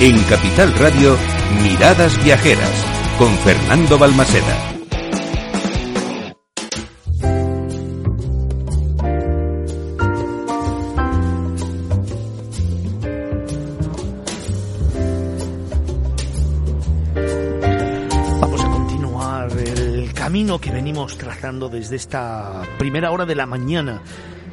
En Capital Radio, Miradas Viajeras, con Fernando Balmaceda. Vamos a continuar el camino que venimos trazando desde esta primera hora de la mañana.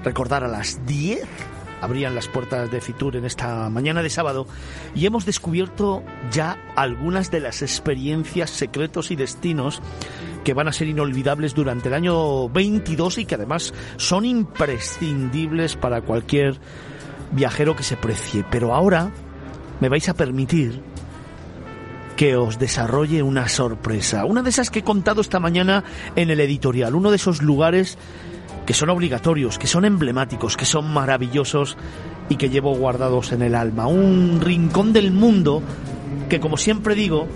Recordar a las 10 abrían las puertas de Fitur en esta mañana de sábado y hemos descubierto ya algunas de las experiencias, secretos y destinos que van a ser inolvidables durante el año 22 y que además son imprescindibles para cualquier viajero que se precie. Pero ahora me vais a permitir que os desarrolle una sorpresa. Una de esas que he contado esta mañana en el editorial. Uno de esos lugares que son obligatorios, que son emblemáticos, que son maravillosos y que llevo guardados en el alma. Un rincón del mundo que, como siempre digo,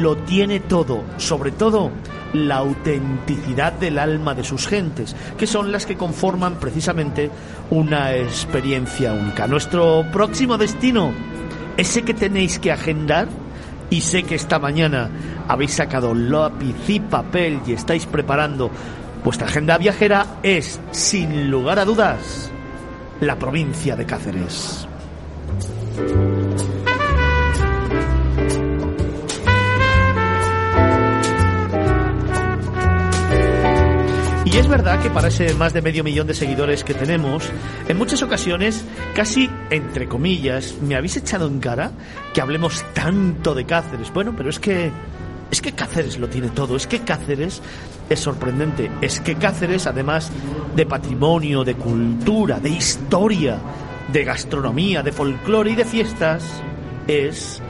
lo tiene todo, sobre todo la autenticidad del alma de sus gentes, que son las que conforman precisamente una experiencia única. Nuestro próximo destino, ese que tenéis que agendar, y sé que esta mañana habéis sacado lápiz y papel y estáis preparando vuestra agenda viajera, es, sin lugar a dudas, la provincia de Cáceres. Y es verdad que para ese más de medio millón de seguidores que tenemos, en muchas ocasiones, casi entre comillas, me habéis echado en cara que hablemos tanto de Cáceres. Bueno, pero es que es que Cáceres lo tiene todo, es que Cáceres es sorprendente, es que Cáceres, además de patrimonio, de cultura, de historia, de gastronomía, de folclore y de fiestas, es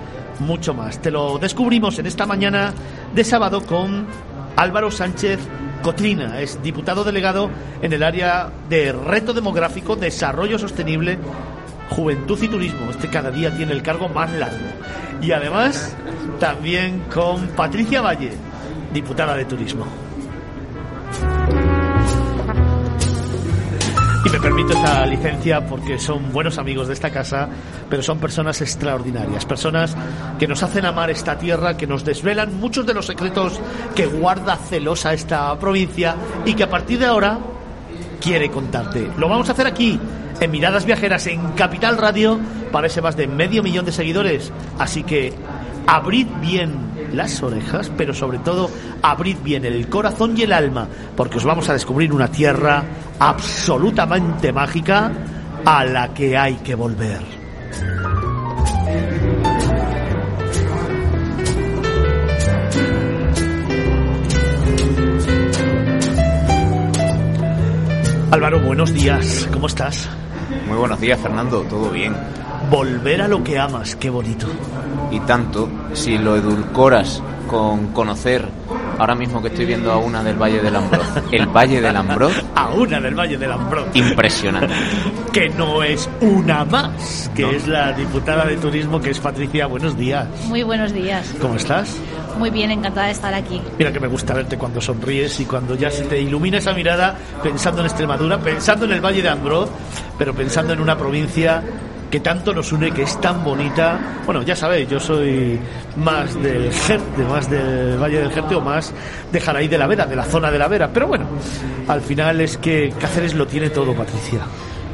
mucho más. Te lo descubrimos en esta mañana de sábado con Álvaro Sánchez Cotrina, es diputado delegado en el área de reto demográfico, desarrollo sostenible, juventud y turismo. Este cada día tiene el cargo más largo. Y además también con Patricia Valle, diputada de turismo. Y me permito esta licencia porque son buenos amigos de esta casa, pero son personas extraordinarias, personas que nos hacen amar esta tierra, que nos desvelan muchos de los secretos que guarda celosa esta provincia y que a partir de ahora quiere contarte. Lo vamos a hacer aquí, en Miradas Viajeras, en Capital Radio, para ese más de medio millón de seguidores. Así que abrid bien las orejas, pero sobre todo abrid bien el corazón y el alma, porque os vamos a descubrir una tierra absolutamente mágica a la que hay que volver. Álvaro, buenos días, ¿cómo estás? Muy buenos días, Fernando, todo bien. Volver a lo que amas, qué bonito. Y tanto, si lo edulcoras con conocer, ahora mismo que estoy viendo a una del Valle del Ambroz, el Valle del Ambroz, A una del Valle del Ambroz. impresionante. Que no es una más, que No. es la diputada de turismo, que es Patricia. Buenos días. Muy buenos días. ¿Cómo estás? Muy bien, encantada de estar aquí. Mira que me gusta verte cuando sonríes y cuando ya se te ilumina esa mirada pensando en Extremadura, pensando en el Valle de Ambroz, pero pensando en una provincia que tanto nos une, que es tan bonita. Bueno, ya sabéis, yo soy más del Jerte, más del Valle del Jerte o más de Jaraí de la Vera, de la zona de la Vera. Pero bueno, al final es que Cáceres lo tiene todo, Patricia.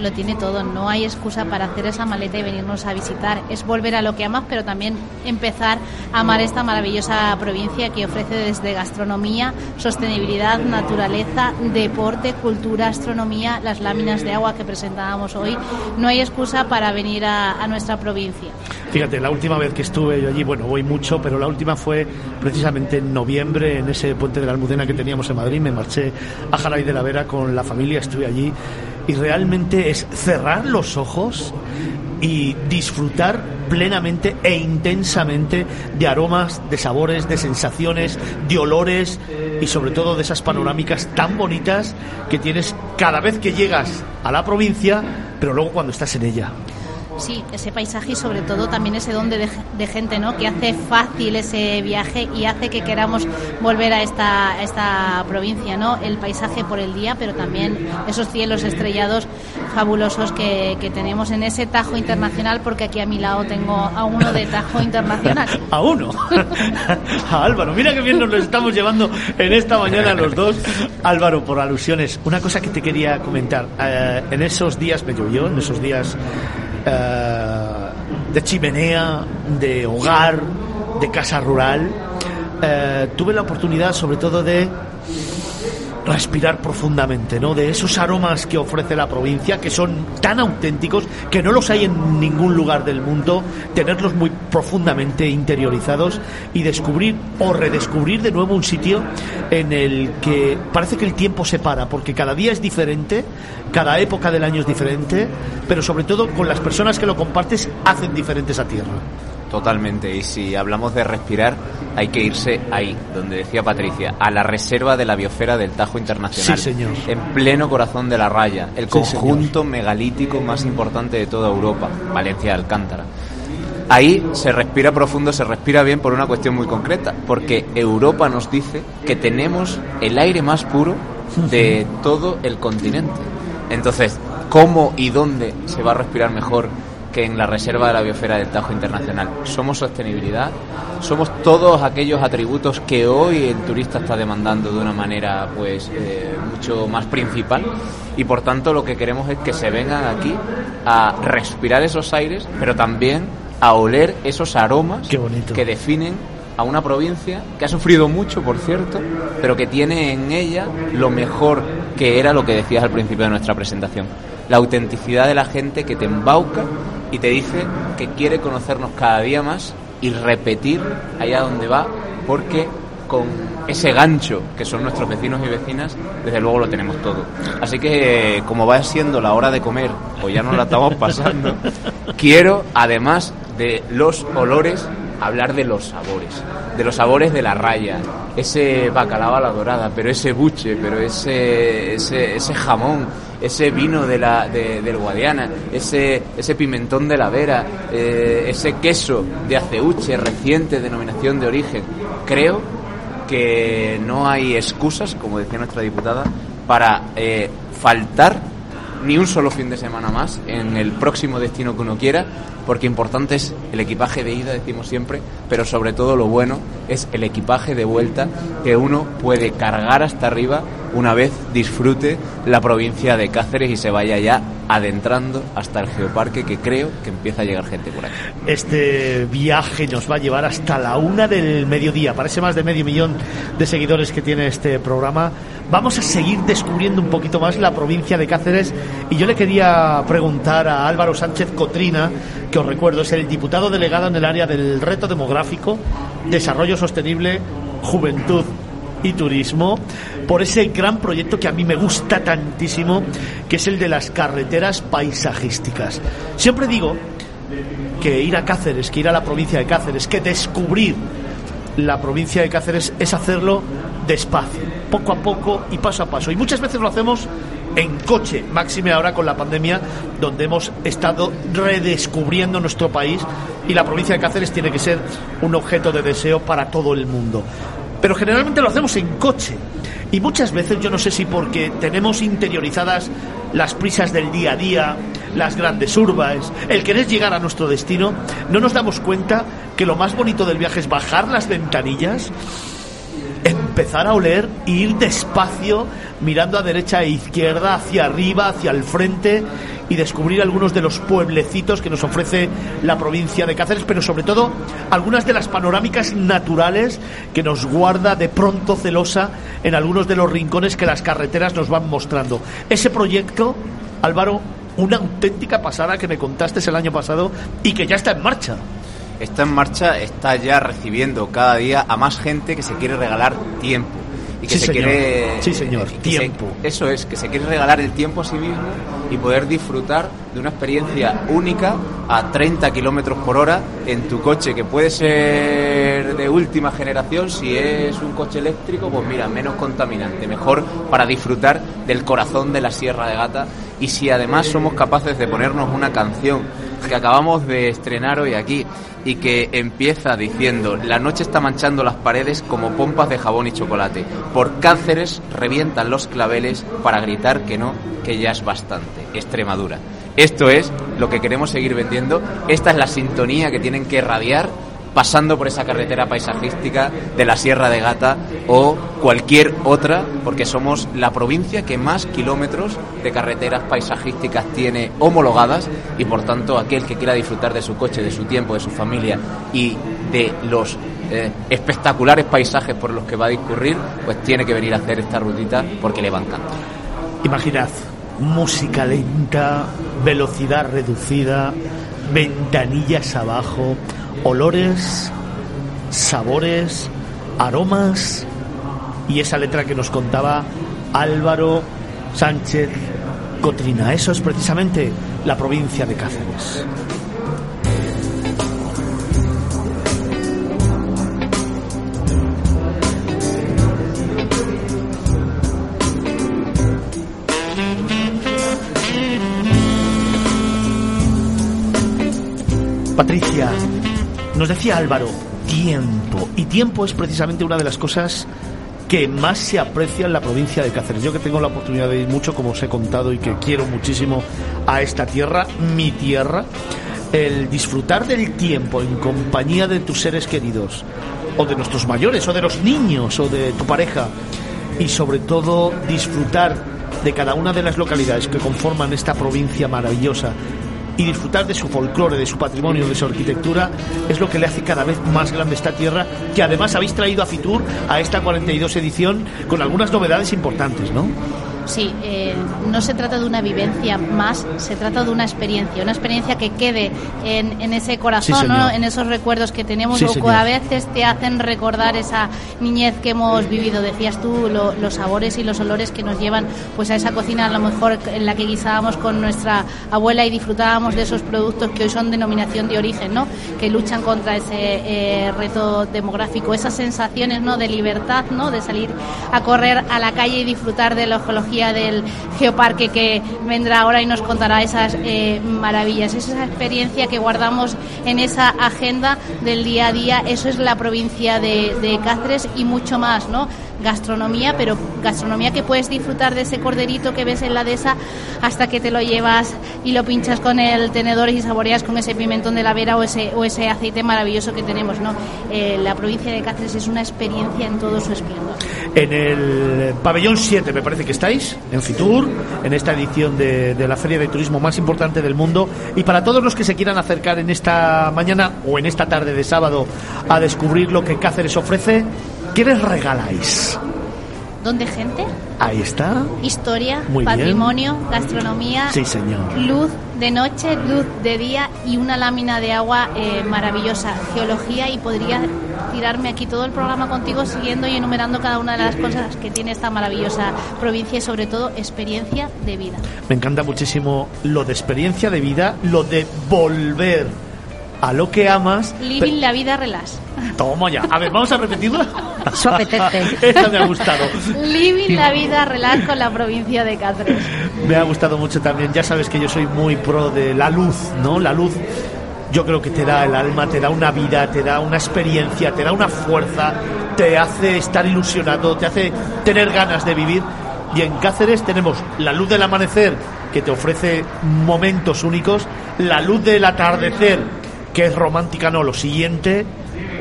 Lo tiene todo, no hay excusa para hacer esa maleta y venirnos a visitar. Es volver a lo que amas, pero también empezar a amar esta maravillosa provincia que ofrece desde gastronomía, sostenibilidad, naturaleza, deporte, cultura, astronomía, las láminas de agua que presentábamos hoy. No hay excusa para venir a, nuestra provincia. Fíjate, la última vez que estuve yo allí, bueno, voy mucho, pero la última fue precisamente en noviembre, en ese puente de la Almudena que teníamos en Madrid. Me marché a Jaraí de la Vera con la familia, estuve allí y realmente es cerrar los ojos y disfrutar plenamente e intensamente de aromas, de sabores, de sensaciones, de olores y sobre todo de esas panorámicas tan bonitas que tienes cada vez que llegas a la provincia, pero luego cuando estás en ella. Sí, ese paisaje y sobre todo también ese don de, gente, ¿no? Que hace fácil ese viaje y hace que queramos volver a esta, esta provincia, ¿no? El paisaje por el día, pero también esos cielos estrellados fabulosos que, que tenemos en ese Tajo Internacional, porque aquí a mi lado tengo a uno de Tajo Internacional. a uno. a Álvaro. Mira que bien nos lo estamos llevando en esta mañana los dos. Álvaro, por alusiones, una cosa que te quería comentar. Eh, en esos días me llovió, en esos días eh, de chimenea, de hogar, de casa rural, eh, tuve la oportunidad sobre todo de respirar profundamente, ¿no? De esos aromas que ofrece la provincia, que son tan auténticos, que no los hay en ningún lugar del mundo, tenerlos muy profundamente interiorizados y descubrir o redescubrir de nuevo un sitio en el que parece que el tiempo se para, porque cada día es diferente, cada época del año es diferente, pero sobre todo con las personas que lo compartes hacen diferentes a tierra. Totalmente, y si hablamos de respirar, hay que irse ahí, donde decía Patricia, a la reserva de la biosfera del Tajo Internacional. Sí, señor. En pleno corazón de la raya, el Sí, conjunto megalítico más importante de toda Europa, Valencia de Alcántara. Ahí se respira profundo, se respira bien por una cuestión muy concreta, porque Europa nos dice que tenemos el aire más puro de todo el continente. Entonces, ¿cómo y dónde se va a respirar mejor que en la reserva de la biosfera del Tajo Internacional? Somos sostenibilidad, somos todos aquellos atributos que hoy el turista está demandando de una manera pues eh, mucho más principal y por tanto lo que queremos es que se vengan aquí a respirar esos aires, pero también a oler esos aromas que definen a una provincia que ha sufrido mucho, por cierto, pero que tiene en ella lo mejor que era lo que decías al principio de nuestra presentación. La autenticidad de la gente que te embauca y te dice que quiere conocernos cada día más y repetir allá donde va, porque con ese gancho que son nuestros vecinos y vecinas, desde luego lo tenemos todo. Así que, como va siendo la hora de comer, o ya nos la estamos pasando, quiero, además de los olores, hablar de los sabores. De los sabores de la raya. Ese bacalao a la dorada, pero ese buche, pero ese, ese, ese jamón, ese vino de la, de- del Guadiana, ese, ese pimentón de la Vera, eh, ese queso de aceuche, reciente denominación de origen. Creo que no hay excusas, como decía nuestra diputada, para eh, faltar ni un solo fin de semana más en el próximo destino que uno quiera, porque importante es el equipaje de ida, decimos siempre, pero sobre todo lo bueno es el equipaje de vuelta que uno puede cargar hasta arriba una vez disfrute la provincia de Cáceres y se vaya ya adentrando hasta el geoparque que creo que empieza a llegar gente por aquí. Este viaje nos va a llevar hasta la una del mediodía. Parece más de medio millón de seguidores que tiene este programa. Vamos a seguir descubriendo un poquito más la provincia de Cáceres. Y yo le quería preguntar a Álvaro Sánchez Cotrina, recuerdo es el diputado delegado en el área del reto demográfico, desarrollo sostenible, juventud y turismo por ese gran proyecto que a mí me gusta tantísimo, que es el de las carreteras paisajísticas. Siempre digo que ir a Cáceres, que ir a la provincia de Cáceres, que descubrir la provincia de Cáceres es hacerlo despacio, poco a poco y paso a paso. Y muchas veces lo hacemos en coche, máxime ahora con la pandemia, donde hemos estado redescubriendo nuestro país y la provincia de Cáceres tiene que ser un objeto de deseo para todo el mundo. Pero generalmente lo hacemos en coche. Y muchas veces, yo no sé si porque tenemos interiorizadas las prisas del día a día, las grandes urbas, el querer llegar a nuestro destino, no nos damos cuenta que lo más bonito del viaje es bajar las ventanillas, empezar a oler e ir despacio, mirando a derecha e izquierda, hacia arriba, hacia el frente y descubrir algunos de los pueblecitos que nos ofrece la provincia de Cáceres, pero sobre todo algunas de las panorámicas naturales que nos guarda de pronto celosa en algunos de los rincones que las carreteras nos van mostrando. Ese proyecto, Álvaro, una auténtica pasada que me contaste el año pasado y que ya está en marcha. Está en marcha, está ya recibiendo cada día a más gente que se quiere regalar tiempo. Y que Sí, se señor. quiere. Sí, señor. se- Tiempo. eso es, que se quiere regalar el tiempo a sí mismo y poder disfrutar de una experiencia única a 30 kilómetros por hora en tu coche, que puede ser de última generación. Si es un coche eléctrico, pues mira, menos contaminante, mejor para disfrutar del corazón de la Sierra de Gata. Y si además somos capaces de ponernos una canción que acabamos de estrenar hoy aquí y que empieza diciendo la noche está manchando las paredes como pompas de jabón y chocolate. Por cánceres revientan los claveles para gritar que no, que ya es bastante. Extremadura. Esto es lo que queremos seguir vendiendo. Esta es la sintonía que tienen que radiar pasando por esa carretera paisajística de la Sierra de Gata o cualquier otra, porque somos la provincia que más kilómetros de carreteras paisajísticas tiene homologadas y por tanto aquel que quiera disfrutar de su coche, de su tiempo, de su familia y de los eh, espectaculares paisajes por los que va a discurrir, pues tiene que venir a hacer esta rutita porque le va a encantar. Imaginad, música lenta, velocidad reducida, ventanillas abajo, olores, sabores, aromas y esa letra que nos contaba Álvaro Sánchez Cotrina. Eso es precisamente la provincia de Cáceres. Patricia, nos decía Álvaro, tiempo. Y tiempo es precisamente una de las cosas que más se aprecia en la provincia de Cáceres. Yo que tengo la oportunidad de ir mucho, como os he contado, y que quiero muchísimo a esta tierra, mi tierra, el disfrutar del tiempo en compañía de tus seres queridos, o de nuestros mayores, o de los niños, o de tu pareja, y sobre todo disfrutar de cada una de las localidades que conforman esta provincia maravillosa y disfrutar de su folclore, de su patrimonio, de su arquitectura, es lo que le hace cada vez más grande esta tierra, que además habéis traído a Fitur a esta 42 edición con algunas novedades importantes, ¿no? Sí, eh, no se trata de una vivencia más, se trata de una experiencia, una experiencia que quede en, en ese corazón, ¿no? en esos recuerdos que tenemos Sí, o que a veces te hacen recordar esa niñez que hemos vivido. Decías tú, lo- los sabores y los olores que nos llevan pues a esa cocina a lo mejor en la que guisábamos con nuestra abuela y disfrutábamos de esos productos que hoy son denominación de origen, ¿no? que luchan contra ese eh, reto demográfico, esas sensaciones ¿no? de libertad, ¿no? de salir a correr a la calle y disfrutar de la del geoparque que vendrá ahora y nos contará esas eh, maravillas. Es esa experiencia que guardamos en esa agenda del día a día. Eso es la provincia de, Cáceres y mucho más, ¿no? Gastronomía, pero gastronomía que puedes disfrutar de ese corderito que ves en la dehesa hasta que te lo llevas y lo pinchas con el tenedor y saboreas con ese pimentón de la vera o ese, o ese aceite maravilloso que tenemos, ¿no? Eh, la provincia de Cáceres es una experiencia en todo su esplendor. En el pabellón 7 me parece que estáis, en Fitur, en esta edición de, de la feria de turismo más importante del mundo. Y para todos los que se quieran acercar en esta mañana o en esta tarde de sábado a descubrir lo que Cáceres ofrece, ¿qué les regaláis? ¿Dónde gente? Ahí está. Historia, Muy bien. patrimonio, gastronomía, Sí, señor. luz de noche, luz de día y una lámina de agua eh, maravillosa. Geología y podría tirarme aquí todo el programa contigo siguiendo y enumerando cada una de las cosas que tiene esta maravillosa provincia y sobre todo experiencia de vida. Me encanta muchísimo lo de experiencia de vida, lo de volver a lo que amas. Living la vida relax. Toma ya. A ver, vamos a repetirla. Eso apetece. Esta me ha gustado. Living la vida relax con la provincia de Cáceres. Me ha gustado mucho también. Ya sabes que yo soy muy pro de la luz, ¿no? La luz yo creo que te da el alma, te da una vida, te da una experiencia, te da una fuerza, te hace estar ilusionado, te hace tener ganas de vivir. Y en Cáceres tenemos la luz del amanecer, que te ofrece momentos únicos, la luz del atardecer, que es romántica, no, lo siguiente,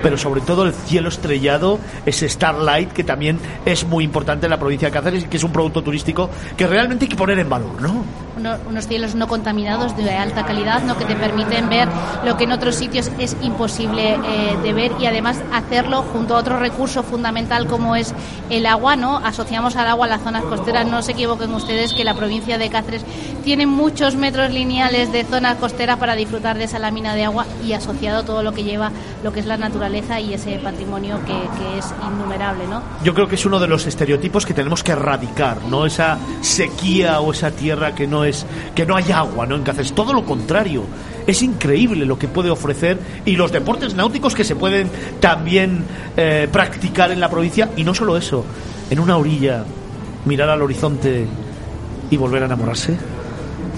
pero sobre todo el cielo estrellado, ese Starlight, que también es muy importante en la provincia de Cáceres y que es un producto turístico que realmente hay que poner en valor, ¿no? Uno- unos cielos no contaminados de alta calidad, ¿no? que te permiten ver lo que en otros sitios es imposible eh, de ver y además hacerlo junto a otro recurso fundamental como es el agua. ¿no? Asociamos al agua a las zonas costeras. No se equivoquen ustedes que la provincia de Cáceres tiene muchos metros lineales de zonas costeras para disfrutar de esa lámina de agua y asociado todo lo que lleva lo que es la naturaleza y ese patrimonio que, que es innumerable. ¿no? Yo creo que es uno de los estereotipos que tenemos que erradicar, ¿no? Esa sequía o esa tierra que no es que no hay agua, ¿no? En Cáceres, todo lo contrario. Es increíble lo que puede ofrecer y los deportes náuticos que se pueden también eh, practicar en la provincia y no solo eso, en una orilla mirar al horizonte y volver a enamorarse.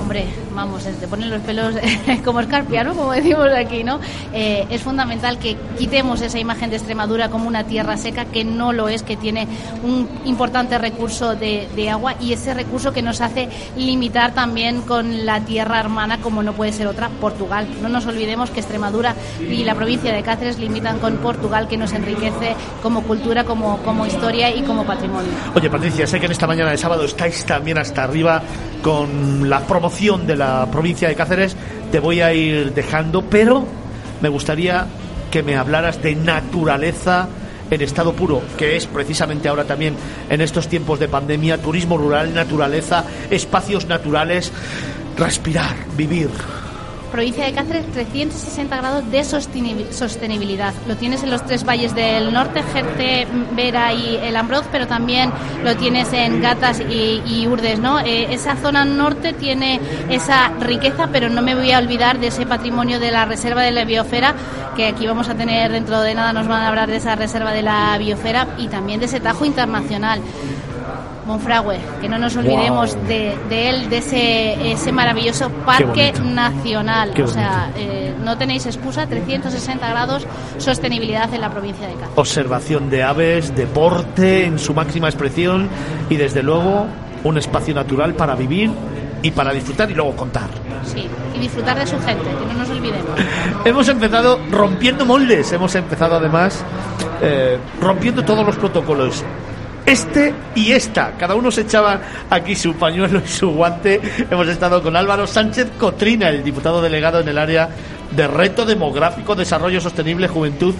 Hombre, vamos, te ponen los pelos como escarpia, ¿no? Como decimos aquí, ¿no? Eh, es fundamental que quitemos esa imagen de Extremadura como una tierra seca, que no lo es, que tiene un importante recurso de, de agua y ese recurso que nos hace limitar también con la tierra hermana, como no puede ser otra, Portugal. No nos olvidemos que Extremadura y la provincia de Cáceres limitan con Portugal, que nos enriquece como cultura, como, como historia y como patrimonio. Oye, Patricia, sé que en esta mañana de sábado estáis también hasta arriba con la promoción de la provincia de Cáceres. Te voy a ir dejando, pero me gustaría que me hablaras de naturaleza en estado puro, que es precisamente ahora también en estos tiempos de pandemia, turismo rural, naturaleza, espacios naturales, respirar, vivir provincia de Cáceres 360 grados de sostenibilidad. Lo tienes en los tres valles del norte, Jerte, Vera y el Ambroz, pero también lo tienes en Gatas y, Urdes. ¿no? Eh, esa zona norte tiene esa riqueza, pero no me voy a olvidar de ese patrimonio de la Reserva de la Biosfera, que aquí vamos a tener dentro de nada, nos van a hablar de esa Reserva de la Biosfera y también de ese Tajo Internacional. Monfragüe, que no nos olvidemos de, él, de ese, ese maravilloso parque nacional. o sea, eh, no tenéis excusa, 360 grados sostenibilidad en la provincia de Cáceres. Observación de aves, deporte en su máxima expresión y desde luego un espacio natural para vivir y para disfrutar y luego contar. Sí, y disfrutar de su gente, que no nos olvidemos. hemos empezado rompiendo moldes, hemos empezado además eh, rompiendo todos los protocolos este y esta. Cada uno se echaba aquí su pañuelo y su guante. Hemos estado con Álvaro Sánchez Cotrina, el diputado delegado en el área de reto demográfico, desarrollo sostenible, juventud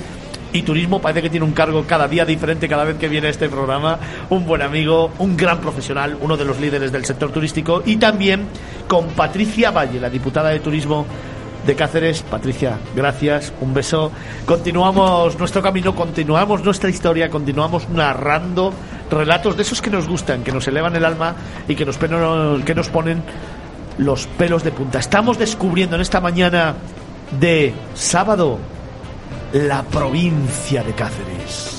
y turismo. Parece que tiene un cargo cada día diferente cada vez que viene este programa. Un buen amigo, un gran profesional, uno de los líderes del sector turístico. Y también con Patricia Valle, la diputada de turismo de Cáceres. Patricia, gracias, un beso. Continuamos nuestro camino, continuamos nuestra historia, continuamos narrando relatos de esos que nos gustan, que nos elevan el alma y que nos, que nos ponen los pelos de punta. Estamos descubriendo en esta mañana de sábado la provincia de Cáceres.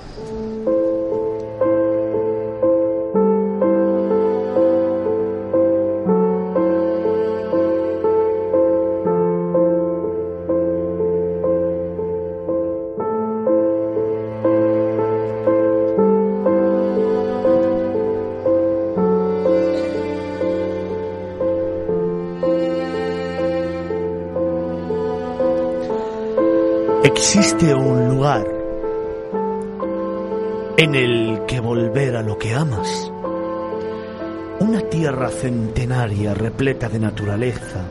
En el que volver a lo que amas. Una tierra centenaria repleta de naturaleza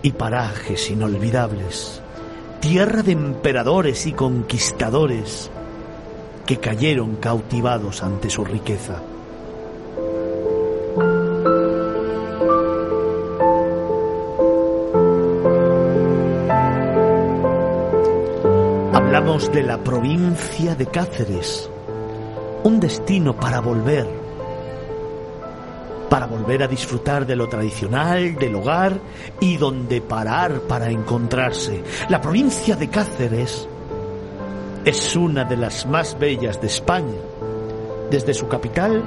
y parajes inolvidables. Tierra de emperadores y conquistadores que cayeron cautivados ante su riqueza. De la provincia de Cáceres, un destino para volver, para volver a disfrutar de lo tradicional, del hogar y donde parar para encontrarse. La provincia de Cáceres es una de las más bellas de España, desde su capital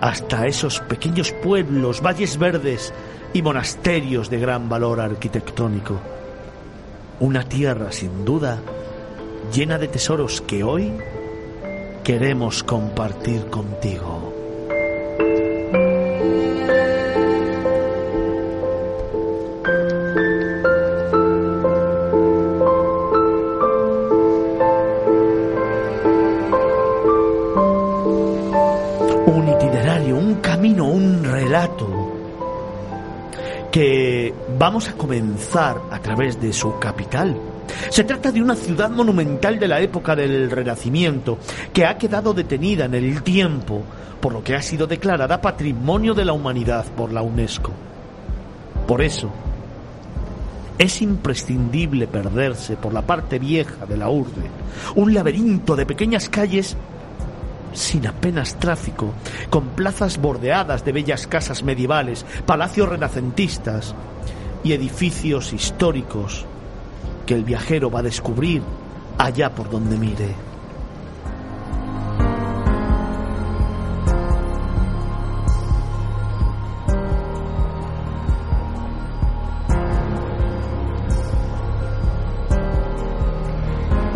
hasta esos pequeños pueblos, valles verdes y monasterios de gran valor arquitectónico. Una tierra sin duda llena de tesoros que hoy queremos compartir contigo. Un itinerario, un camino, un relato que vamos a comenzar a través de su capital, se trata de una ciudad monumental de la época del Renacimiento, que ha quedado detenida en el tiempo, por lo que ha sido declarada Patrimonio de la Humanidad por la UNESCO. Por eso, es imprescindible perderse por la parte vieja de la urbe, un laberinto de pequeñas calles sin apenas tráfico, con plazas bordeadas de bellas casas medievales, palacios renacentistas y edificios históricos que el viajero va a descubrir allá por donde mire.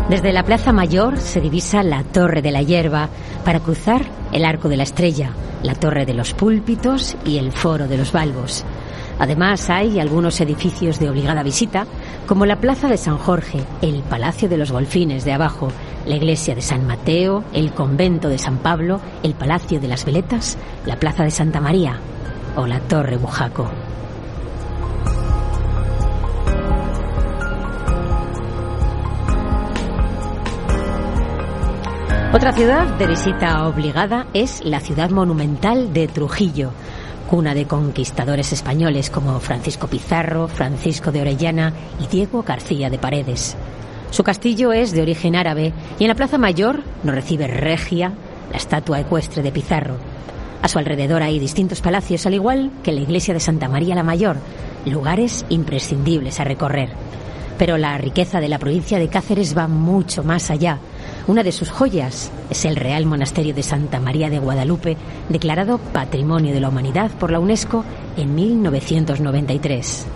Desde la Plaza Mayor se divisa la Torre de la Hierba para cruzar el Arco de la Estrella, la Torre de los Púlpitos y el Foro de los Balbos. Además hay algunos edificios de obligada visita, como la Plaza de San Jorge, el Palacio de los Golfines de abajo, la Iglesia de San Mateo, el Convento de San Pablo, el Palacio de las Veletas, la Plaza de Santa María o la Torre Bujaco. Otra ciudad de visita obligada es la ciudad monumental de Trujillo, cuna de conquistadores españoles como Francisco Pizarro, Francisco de Orellana y Diego García de Paredes. Su castillo es de origen árabe y en la Plaza Mayor nos recibe Regia, la estatua ecuestre de Pizarro. A su alrededor hay distintos palacios, al igual que la iglesia de Santa María la Mayor, lugares imprescindibles a recorrer. Pero la riqueza de la provincia de Cáceres va mucho más allá. Una de sus joyas es el Real Monasterio de Santa María de Guadalupe, declarado Patrimonio de la Humanidad por la UNESCO en 1993.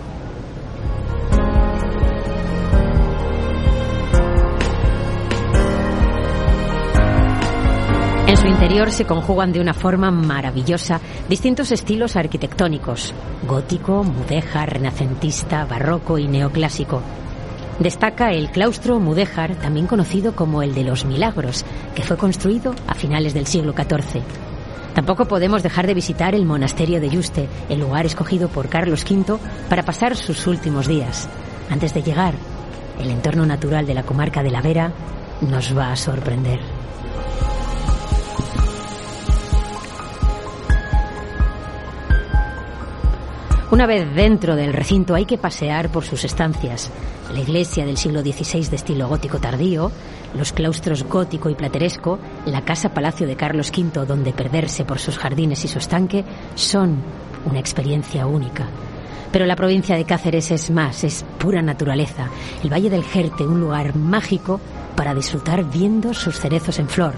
En su interior se conjugan de una forma maravillosa distintos estilos arquitectónicos, gótico, mudéjar, renacentista, barroco y neoclásico. Destaca el claustro mudéjar, también conocido como el de los Milagros, que fue construido a finales del siglo XIV. Tampoco podemos dejar de visitar el monasterio de Yuste, el lugar escogido por Carlos V para pasar sus últimos días. Antes de llegar, el entorno natural de la comarca de la Vera nos va a sorprender. Una vez dentro del recinto hay que pasear por sus estancias. La iglesia del siglo XVI de estilo gótico tardío, los claustros gótico y plateresco, la casa palacio de Carlos V donde perderse por sus jardines y su estanque son una experiencia única. Pero la provincia de Cáceres es más, es pura naturaleza. El Valle del Jerte, un lugar mágico para disfrutar viendo sus cerezos en flor.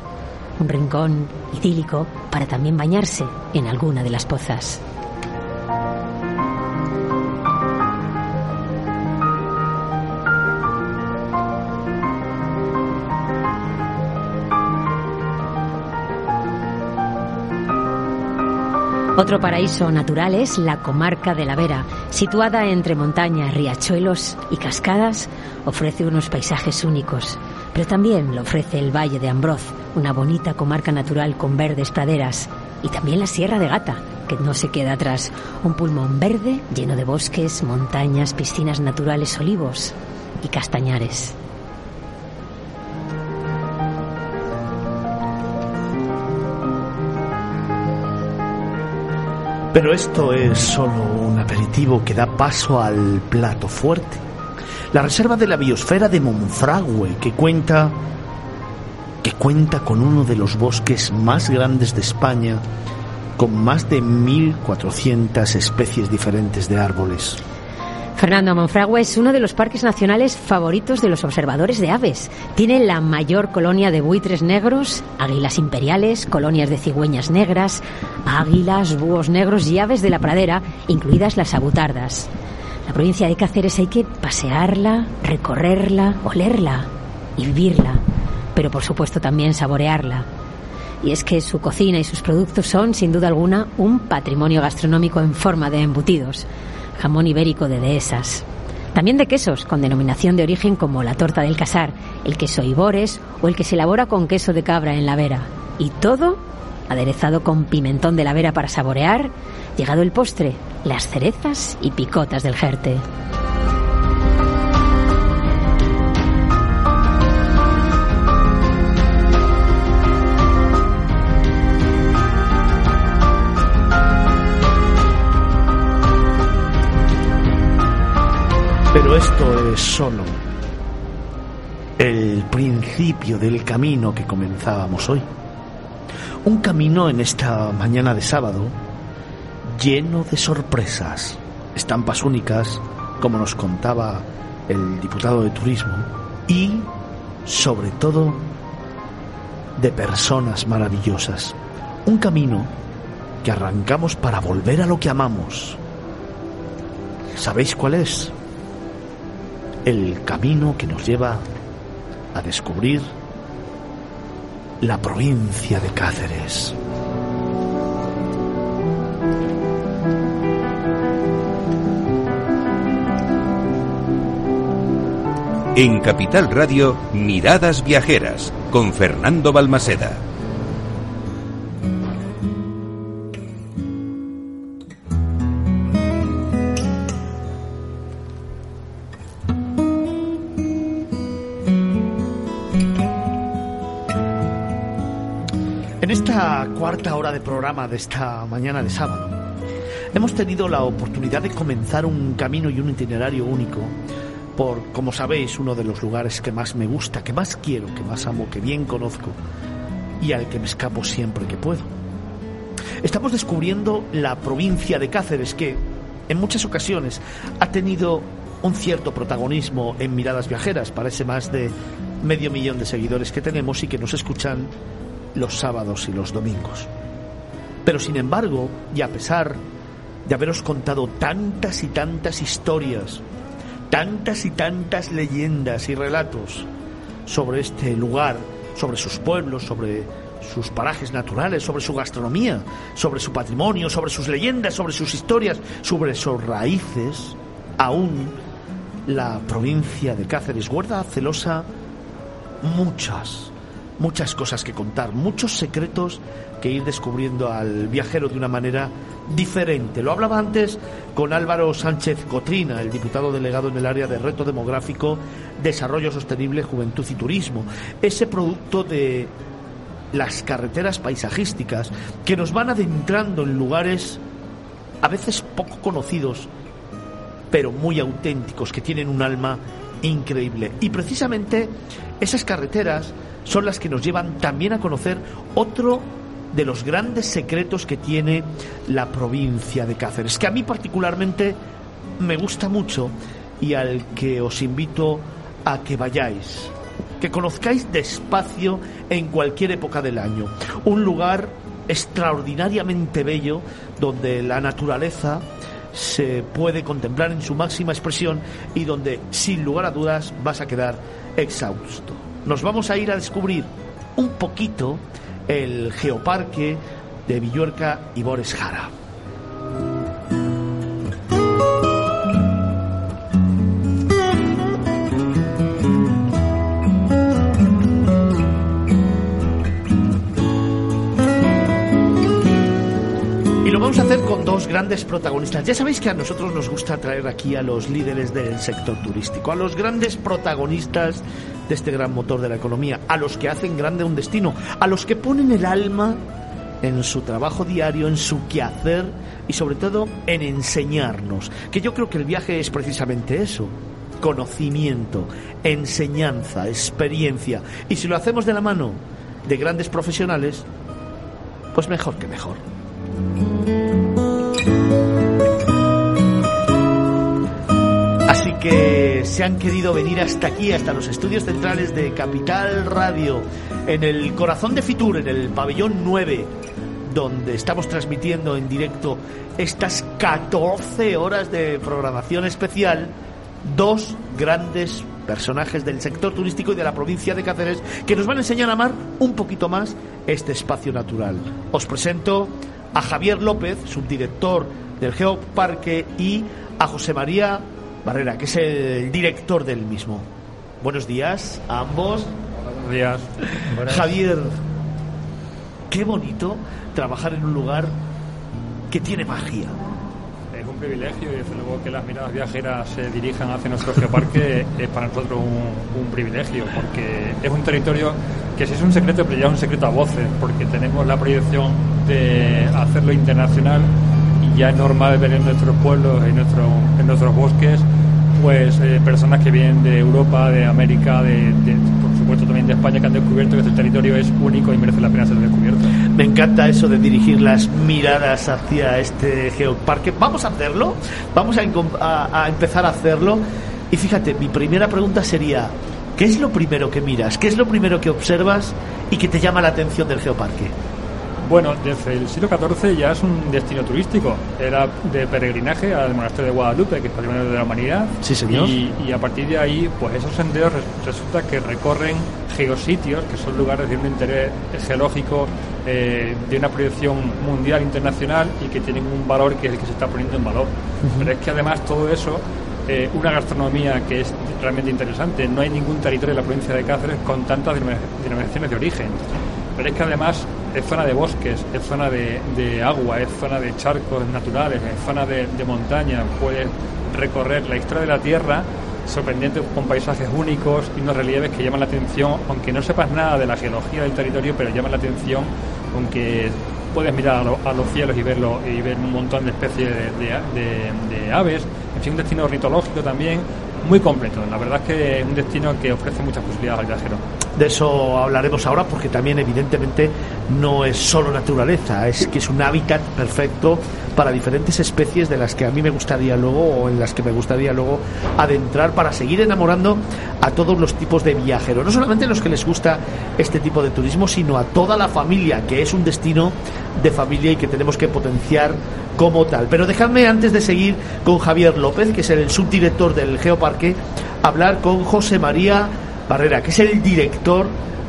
Un rincón idílico para también bañarse en alguna de las pozas. Otro paraíso natural es la comarca de la Vera, situada entre montañas, riachuelos y cascadas, ofrece unos paisajes únicos, pero también lo ofrece el Valle de Ambroz, una bonita comarca natural con verdes praderas, y también la Sierra de Gata, que no se queda atrás, un pulmón verde lleno de bosques, montañas, piscinas naturales, olivos y castañares. Pero esto es solo un aperitivo que da paso al plato fuerte. La reserva de la biosfera de Monfragüe, que cuenta que cuenta con uno de los bosques más grandes de España, con más de 1.400 especies diferentes de árboles. Fernando Monfragüe es uno de los parques nacionales favoritos de los observadores de aves. Tiene la mayor colonia de buitres negros, águilas imperiales, colonias de cigüeñas negras, águilas, búhos negros y aves de la pradera, incluidas las abutardas. La provincia de Cáceres hay que pasearla, recorrerla, olerla y vivirla, pero por supuesto también saborearla. Y es que su cocina y sus productos son, sin duda alguna, un patrimonio gastronómico en forma de embutidos jamón ibérico de dehesas. También de quesos con denominación de origen como la torta del casar, el queso ibores o el que se elabora con queso de cabra en la vera. Y todo aderezado con pimentón de la vera para saborear, llegado el postre, las cerezas y picotas del jerte. Pero esto es solo el principio del camino que comenzábamos hoy. Un camino en esta mañana de sábado lleno de sorpresas, estampas únicas, como nos contaba el diputado de Turismo, y, sobre todo, de personas maravillosas. Un camino que arrancamos para volver a lo que amamos. ¿Sabéis cuál es? El camino que nos lleva a descubrir la provincia de Cáceres. En Capital Radio, Miradas Viajeras, con Fernando Balmaseda. De esta mañana de sábado, hemos tenido la oportunidad de comenzar un camino y un itinerario único por, como sabéis, uno de los lugares que más me gusta, que más quiero, que más amo, que bien conozco y al que me escapo siempre que puedo. Estamos descubriendo la provincia de Cáceres que, en muchas ocasiones, ha tenido un cierto protagonismo en miradas viajeras. Parece más de medio millón de seguidores que tenemos y que nos escuchan los sábados y los domingos. Pero sin embargo, y a pesar de haberos contado tantas y tantas historias, tantas y tantas leyendas y relatos sobre este lugar, sobre sus pueblos, sobre sus parajes naturales, sobre su gastronomía, sobre su patrimonio, sobre sus leyendas, sobre sus historias, sobre sus raíces, aún la provincia de Cáceres guarda celosa muchas, muchas cosas que contar, muchos secretos que ir descubriendo al viajero de una manera diferente. Lo hablaba antes con Álvaro Sánchez Cotrina, el diputado delegado en el área de reto demográfico, desarrollo sostenible, juventud y turismo. Ese producto de las carreteras paisajísticas que nos van adentrando en lugares a veces poco conocidos, pero muy auténticos, que tienen un alma increíble. Y precisamente esas carreteras son las que nos llevan también a conocer otro de los grandes secretos que tiene la provincia de Cáceres, que a mí particularmente me gusta mucho y al que os invito a que vayáis, que conozcáis despacio en cualquier época del año. Un lugar extraordinariamente bello donde la naturaleza se puede contemplar en su máxima expresión y donde sin lugar a dudas vas a quedar exhausto. Nos vamos a ir a descubrir un poquito el geoparque de Villuerca y Bores Jara. Dos grandes protagonistas. Ya sabéis que a nosotros nos gusta traer aquí a los líderes del sector turístico, a los grandes protagonistas de este gran motor de la economía, a los que hacen grande un destino, a los que ponen el alma en su trabajo diario, en su quehacer y sobre todo en enseñarnos. Que yo creo que el viaje es precisamente eso, conocimiento, enseñanza, experiencia. Y si lo hacemos de la mano de grandes profesionales, pues mejor que mejor. Que se han querido venir hasta aquí, hasta los estudios centrales de Capital Radio, en el corazón de Fitur, en el pabellón 9, donde estamos transmitiendo en directo estas 14 horas de programación especial, dos grandes personajes del sector turístico y de la provincia de Cáceres que nos van a enseñar a amar un poquito más este espacio natural. Os presento a Javier López, subdirector del Geoparque, y a José María Barrera, que es el director del mismo. Buenos días a ambos. Buenos días. Javier, qué bonito trabajar en un lugar que tiene magia. Es un privilegio y desde luego que las miradas viajeras se dirijan hacia nuestro geoparque es para nosotros un, un privilegio porque es un territorio que sí es un secreto, pero ya es un secreto a voces porque tenemos la proyección de hacerlo internacional y ya es normal ver en nuestros pueblos, en, nuestro, en nuestros bosques, pues eh, personas que vienen de Europa, de América, de, por supuesto también de España que han descubierto que este territorio es único y merece la pena ser descubierto. Me encanta eso de dirigir las miradas hacia este geoparque. Vamos a hacerlo, vamos a, a empezar a hacerlo. Y fíjate, mi primera pregunta sería, ¿qué es lo primero que miras? ¿Qué es lo primero que observas y que te llama la atención del geoparque? Bueno, desde el siglo XIV ya es un destino turístico. Era de peregrinaje al monasterio de Guadalupe, que es patrimonio de la humanidad. Sí, señor. Y, a partir de ahí, pues esos senderos resulta que recorren geositios, que son lugares de un interés geológico eh, de una proyección mundial, internacional, y que tienen un valor que es el que se está poniendo en valor. Pero es que además todo eso eh, una gastronomía que es realmente interesante. No hay ningún territorio de la provincia de Cáceres con tantas denominaciones de origen. Pero es que además es zona de bosques, es zona de, agua, es zona de charcos naturales, es zona de, montaña. Puedes recorrer la historia de la Tierra sorprendente con paisajes únicos y unos relieves que llaman la atención, aunque no sepas nada de la geología del territorio, pero llaman la atención, aunque puedes mirar a, los cielos y verlo y ver un montón de especies de, aves, en fin, un destino ornitológico también muy completo. La verdad es que es un destino que ofrece muchas posibilidades al viajero. De eso hablaremos ahora porque también evidentemente no es solo naturaleza, es que es un hábitat perfecto para diferentes especies de las que a mí me gustaría luego o en las que me gustaría luego adentrar para seguir enamorando a todos los tipos de viajeros, no solamente a los que les gusta este tipo de turismo, sino a toda la familia, que es un destino de familia y que tenemos que potenciar como tal. Pero dejadme antes de seguir con Javier López, que es el subdirector del Geoparque, hablar con José María Barrera, que es el director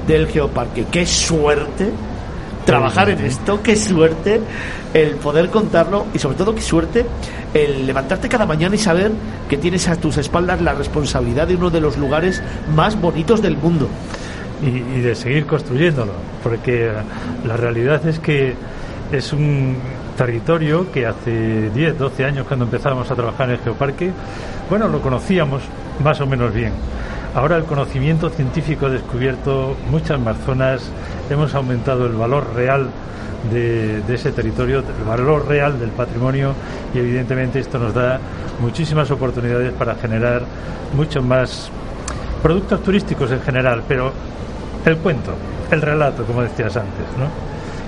del Geoparque. Qué suerte trabajar en esto, qué suerte el poder contarlo y sobre todo qué suerte el levantarte cada mañana y saber que tienes a tus espaldas la responsabilidad de uno de los lugares más bonitos del mundo. Y, de seguir construyéndolo, porque la realidad es que es un territorio que hace 10, 12 años cuando empezamos a trabajar en el geoparque, bueno, lo conocíamos más o menos bien Ahora el conocimiento científico ha descubierto muchas más zonas, hemos aumentado el valor real de, ese territorio, el valor real del patrimonio y evidentemente esto nos da muchísimas oportunidades para generar muchos más productos turísticos en general, pero el cuento, el relato, como decías antes, ¿no?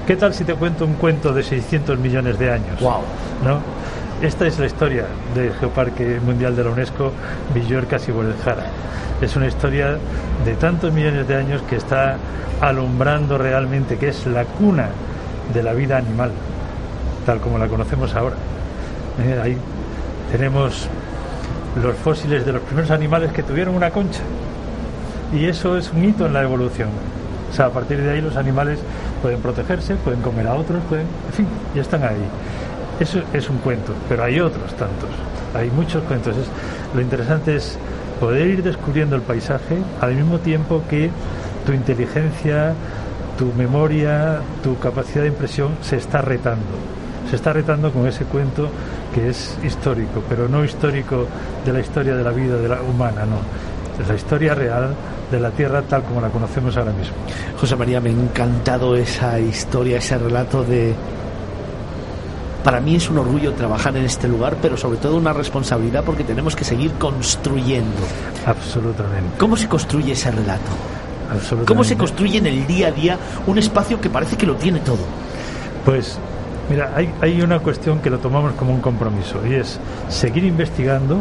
¿Qué tal si te cuento un cuento de 600 millones de años? Wow. ¿No? Esta es la historia del Geoparque Mundial de la UNESCO, Villorcas y Guadalajara es una historia de tantos millones de años que está alumbrando realmente que es la cuna de la vida animal, tal como la conocemos ahora. Eh, ahí tenemos los fósiles de los primeros animales que tuvieron una concha. Y eso es un hito en la evolución. O sea, a partir de ahí los animales pueden protegerse, pueden comer a otros, pueden, en fin, ya están ahí. Eso es un cuento, pero hay otros tantos. Hay muchos cuentos. lo interesante es poder ir descubriendo el paisaje al mismo tiempo que tu inteligencia, tu memoria, tu capacidad de impresión se está retando. Se está retando con ese cuento que es histórico, pero no histórico de la historia de la vida de la humana, no. Es la historia real de la Tierra tal como la conocemos ahora mismo. José María, me ha encantado esa historia, ese relato de para mí es un orgullo trabajar en este lugar, pero sobre todo una responsabilidad porque tenemos que seguir construyendo. Absolutamente. ¿Cómo se construye ese relato? ¿Cómo se construye en el día a día un espacio que parece que lo tiene todo? Pues mira, hay, hay una cuestión que lo tomamos como un compromiso y es seguir investigando,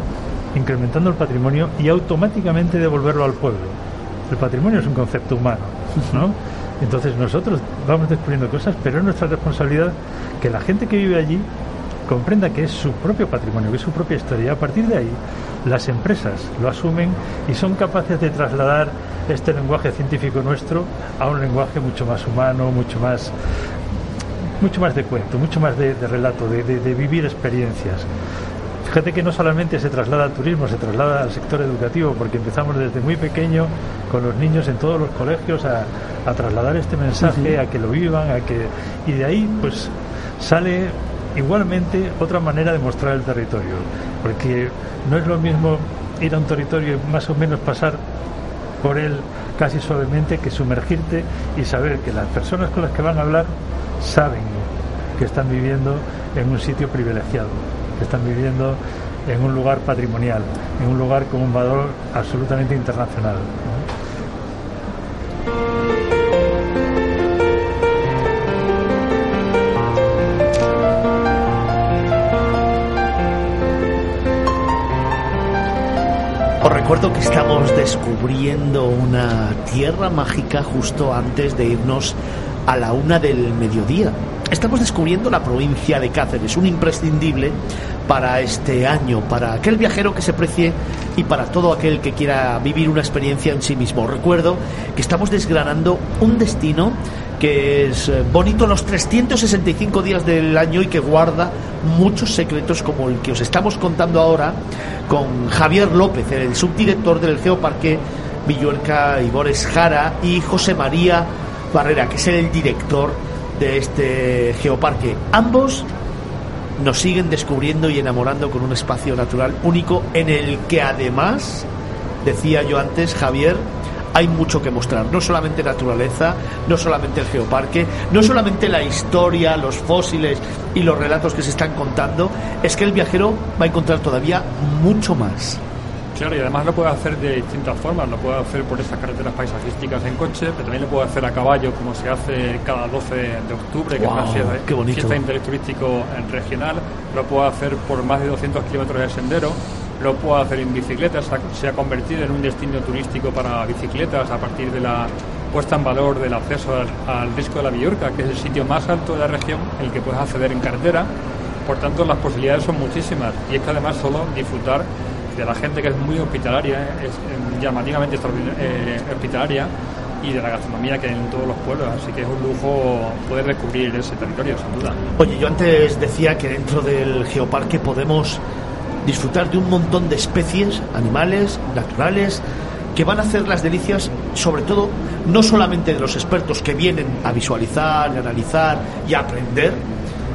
incrementando el patrimonio y automáticamente devolverlo al pueblo. El patrimonio es un concepto humano, ¿no? Entonces nosotros vamos descubriendo cosas, pero es nuestra responsabilidad que la gente que vive allí comprenda que es su propio patrimonio, que es su propia historia. A partir de ahí, las empresas lo asumen y son capaces de trasladar este lenguaje científico nuestro a un lenguaje mucho más humano, mucho más, mucho más de cuento, mucho más de, relato, de, de vivir experiencias. Fíjate que no solamente se traslada al turismo, se traslada al sector educativo, porque empezamos desde muy pequeño con los niños en todos los colegios a, trasladar este mensaje, a que lo vivan, a que y de ahí pues sale igualmente otra manera de mostrar el territorio, porque no es lo mismo ir a un territorio y más o menos pasar por él casi suavemente que sumergirte y saber que las personas con las que van a hablar saben que están viviendo en un sitio privilegiado están viviendo en un lugar patrimonial, en un lugar con un valor absolutamente internacional. Recuerdo que estamos descubriendo una tierra mágica justo antes de irnos a la una del mediodía. Estamos descubriendo la provincia de Cáceres, un imprescindible para este año, para aquel viajero que se precie y para todo aquel que quiera vivir una experiencia en sí mismo. Recuerdo que estamos desgranando un destino que es eh, bonito los 365 días del año y que guarda muchos secretos como el que os estamos contando ahora con Javier López, el subdirector del Geoparque Villuerca Ibores Jara y José María Barrera, que es el director de este geoparque. Ambos nos siguen descubriendo y enamorando con un espacio natural único en el que además, decía yo antes, Javier, hay mucho que mostrar. No solamente naturaleza, no solamente el geoparque, no solamente la historia, los fósiles y los relatos que se están contando, es que el viajero va a encontrar todavía mucho más. Claro, y además lo puede hacer de distintas formas. Lo puede hacer por estas carreteras paisajísticas en coche, pero también lo puede hacer a caballo, como se hace cada 12 de octubre, que es una fiesta, qué bonito. fiesta interés turístico regional. Lo puede hacer por más de 200 kilómetros de sendero. Lo puede hacer en bicicleta. Se ha, convertido en un destino turístico para bicicletas a partir de la puesta en valor del acceso al, al risco de la Villorca, que es el sitio más alto de la región en el que puedes acceder en carretera. Por tanto, las posibilidades son muchísimas. Y es que además solo disfrutar de la gente que es muy hospitalaria, es eh, llamativamente eh, hospitalaria, y de la gastronomía que hay en todos los pueblos. Así que es un lujo poder descubrir ese territorio, sin duda. Oye, yo antes decía que dentro del geoparque podemos disfrutar de un montón de especies, animales, naturales, que van a hacer las delicias, sobre todo, no solamente de los expertos que vienen a visualizar, y analizar y a aprender,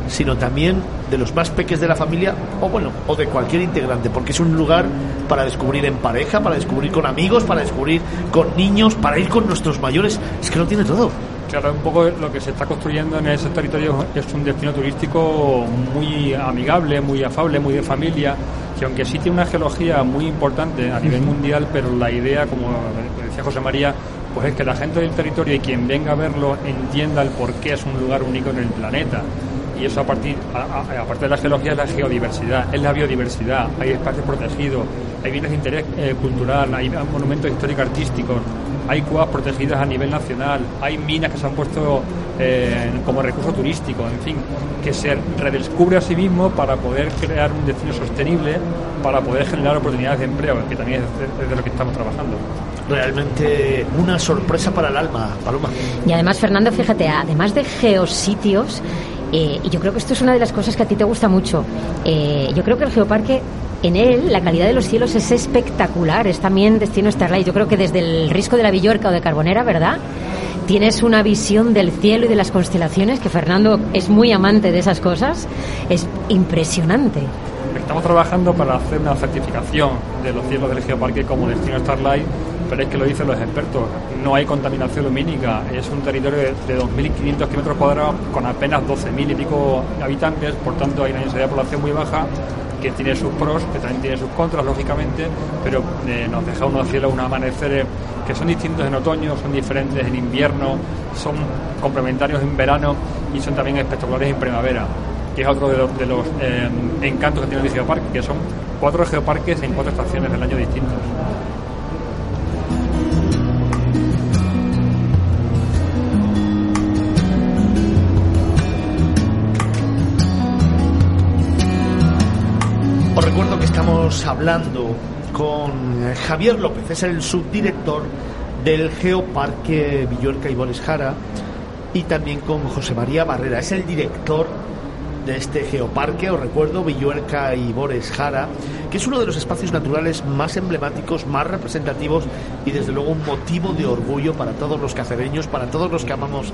sino también de los más peques de la familia o bueno, o de cualquier integrante, porque es un lugar para descubrir en pareja, para descubrir con amigos, para descubrir con niños, para ir con nuestros mayores, es que lo tiene todo. Claro, un poco lo que se está construyendo en ese territorio es un destino turístico muy amigable, muy afable, muy de familia, que aunque sí tiene una geología muy importante a nivel mundial, pero la idea, como decía José María, pues es que la gente del territorio y quien venga a verlo entienda el por qué es un lugar único en el planeta. Y eso a partir, aparte de la geología, es la geodiversidad, es la biodiversidad, hay espacios protegidos, hay bienes de interés eh, cultural, hay monumentos históricos artísticos, hay cuevas protegidas a nivel nacional, hay minas que se han puesto eh, como recurso turístico, en fin, que se redescubre a sí mismo para poder crear un destino sostenible, para poder generar oportunidades de empleo, que también es de, es de lo que estamos trabajando. Realmente una sorpresa para el alma, Paloma. Y además, Fernando, fíjate, además de geositios, eh, y yo creo que esto es una de las cosas que a ti te gusta mucho. eh, yo creo que el geoparque, en él, la calidad de los cielos es espectacular. Es también destino Starlight. Yo creo que desde el risco de la Villorca o de Carbonera, ¿verdad? Tienes una visión del cielo y de las constelaciones, que Fernando es muy amante de esas cosas. Es impresionante. Estamos trabajando para hacer una certificación de los cielos del geoparque como destino Starlight, pero es que lo dicen los expertos. No hay contaminación lumínica, es un territorio de, de 2.500 kilómetros cuadrados con apenas 12.000 y pico habitantes, por tanto hay una densidad de población muy baja que tiene sus pros, que también tiene sus contras, lógicamente, pero eh, nos deja unos cielos, unos amaneceres que son distintos en otoño, son diferentes en invierno, son complementarios en verano y son también espectaculares en primavera que es otro de los, de los, eh, encantos que tiene el geoparque, que son cuatro geoparques en cuatro estaciones del año distintos. Hablando con eh, Javier López, es el subdirector del Geoparque Villuerca y Boles Jara, y también con José María Barrera, es el director de este geoparque, os recuerdo, Villuerca y Bores Jara, que es uno de los espacios naturales más emblemáticos, más representativos y desde luego un motivo de orgullo para todos los cacereños, para todos los que amamos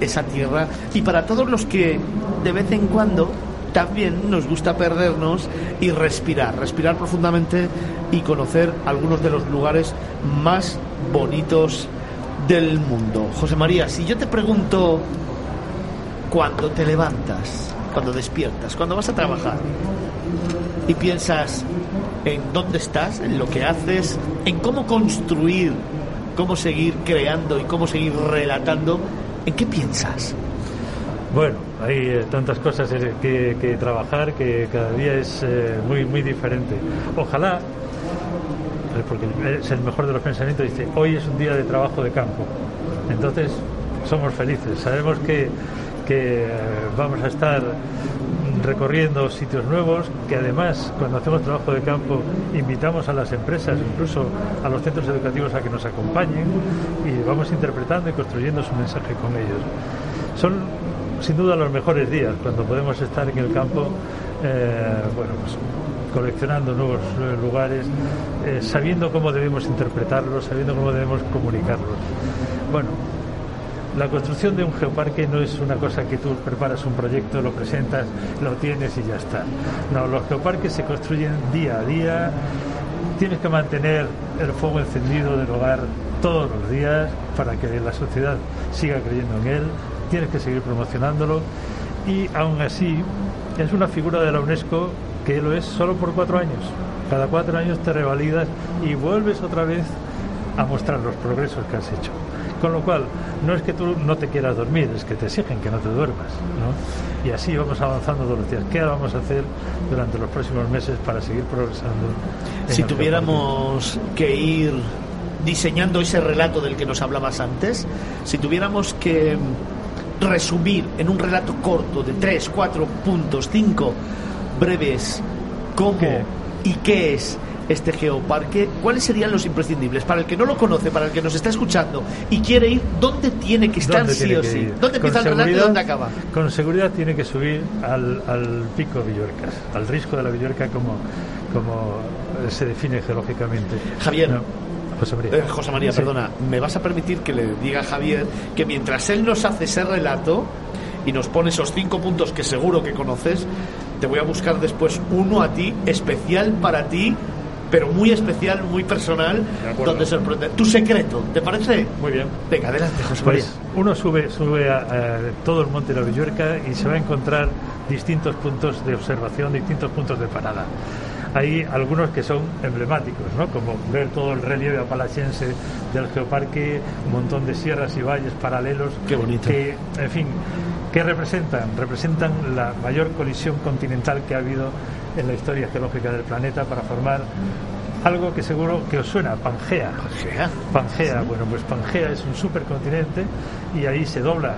esa tierra y para todos los que de vez en cuando también nos gusta perdernos y respirar, respirar profundamente y conocer algunos de los lugares más bonitos del mundo. José María, si yo te pregunto cuando te levantas, cuando despiertas, cuando vas a trabajar y piensas en dónde estás, en lo que haces, en cómo construir, cómo seguir creando y cómo seguir relatando, ¿en qué piensas? Bueno, hay eh, tantas cosas eh, que, trabajar que cada día es eh, muy muy diferente. Ojalá porque es el mejor de los pensamientos, dice, hoy es un día de trabajo de campo. Entonces, somos felices, sabemos que, que eh, vamos a estar recorriendo sitios nuevos, que además cuando hacemos trabajo de campo invitamos a las empresas, incluso a los centros educativos a que nos acompañen y vamos interpretando y construyendo su mensaje con ellos. Son sin duda los mejores días cuando podemos estar en el campo, eh, bueno, pues, coleccionando nuevos eh, lugares, eh, sabiendo cómo debemos interpretarlos, sabiendo cómo debemos comunicarlos. Bueno, la construcción de un geoparque no es una cosa que tú preparas un proyecto, lo presentas, lo tienes y ya está. No, los geoparques se construyen día a día. Tienes que mantener el fuego encendido del hogar todos los días para que la sociedad siga creyendo en él. Tienes que seguir promocionándolo. Y aún así, es una figura de la UNESCO que lo es solo por cuatro años. Cada cuatro años te revalidas y vuelves otra vez a mostrar los progresos que has hecho. Con lo cual, no es que tú no te quieras dormir, es que te exigen que no te duermas. ¿no? Y así vamos avanzando todos los días. ¿Qué vamos a hacer durante los próximos meses para seguir progresando? Si tuviéramos que ir diseñando ese relato del que nos hablabas antes, si tuviéramos que resumir en un relato corto de tres, cuatro puntos, cinco breves, cómo y qué es este geoparque, ¿cuáles serían los imprescindibles? Para el que no lo conoce, para el que nos está escuchando y quiere ir, ¿dónde tiene que estar sí o sí? ¿Dónde empieza el relato y dónde acaba? Con seguridad tiene que subir al, al pico Villorcas, al risco de la Villorca como, como se define geológicamente. Javier. José María, eh, José María perdona, ¿me vas a permitir que le diga a Javier que mientras él nos hace ese relato y nos pone esos cinco puntos que seguro que conoces, te voy a buscar después uno a ti, especial para ti, pero muy especial, muy personal, donde sorprende. Tu secreto, ¿te parece? Muy bien. Venga, adelante, José Pues María. uno sube, sube a, a todo el monte de la Villuerca y se va a encontrar distintos puntos de observación, distintos puntos de parada. Hay algunos que son emblemáticos, ¿no? como ver todo el relieve apalachiense del geoparque, un montón de sierras y valles paralelos. Qué bonito. Que, en fin, ¿qué representan? Representan la mayor colisión continental que ha habido en la historia geológica del planeta para formar algo que seguro que os suena, Pangea. Pangea. Pangea, bueno, pues Pangea es un supercontinente y ahí se dobla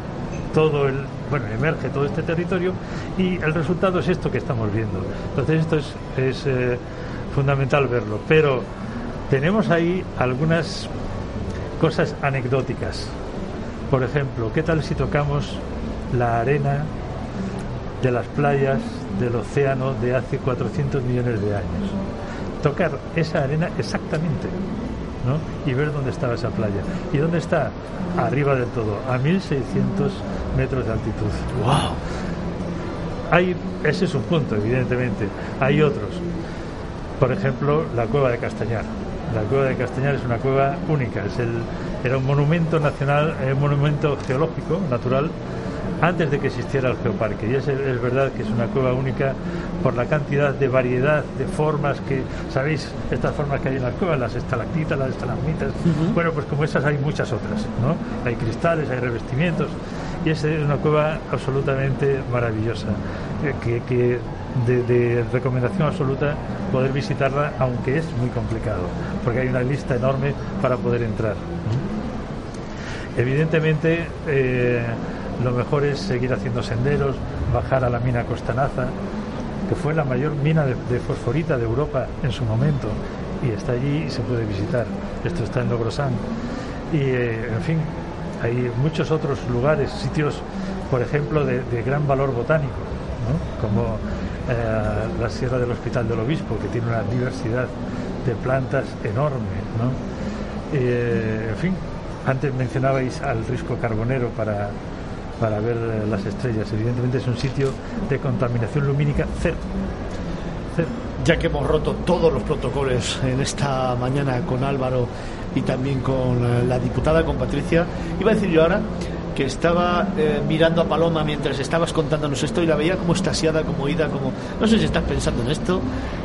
todo el, bueno, emerge todo este territorio y el resultado es esto que estamos viendo. Entonces esto es, es eh, fundamental verlo, pero tenemos ahí algunas cosas anecdóticas. Por ejemplo, ¿qué tal si tocamos la arena de las playas del océano de hace 400 millones de años? Tocar esa arena exactamente ¿no? y ver dónde estaba esa playa. ¿Y dónde está? Arriba del todo, a 1600 metros de altitud. ¡Wow! Hay, ese es un punto, evidentemente. Hay otros. Por ejemplo, la cueva de Castañar. La cueva de Castañar es una cueva única. Es el, era un monumento nacional, eh, un monumento geológico, natural, antes de que existiera el geoparque. Y es, es, verdad que es una cueva única por la cantidad de variedad de formas que, ¿sabéis? Estas formas que hay en las cuevas, las estalactitas, las estalagmitas. Uh -huh. Bueno, pues como esas hay muchas otras, ¿no? Hay cristales, hay revestimientos. Y es una cueva absolutamente maravillosa, eh, que, que de, de, recomendación absoluta poder visitarla, aunque es muy complicado, porque hay una lista enorme para poder entrar. Evidentemente, eh, lo mejor es seguir haciendo senderos, bajar a la mina Costanaza, que fue la mayor mina de, fosforita de Europa en su momento, y está allí y se puede visitar. Esto está en Logrosán. Y, eh, en fin, hay muchos otros lugares, sitios, por ejemplo, de, gran valor botánico, como eh, la Sierra del Hospital del Obispo, que tiene una diversidad de plantas enorme. ¿no? Eh, en fin, antes mencionabais al risco carbonero para, para ver las estrellas. Evidentemente es un sitio de contaminación lumínica cero. cero. Ya que hemos roto todos los protocolos en esta mañana con Álvaro y también con la diputada, con Patricia, iba a decir yo ahora, que estaba eh, mirando a Paloma mientras estabas contándonos esto y la veía como estasiada, como ida, como... No sé si estás pensando en esto.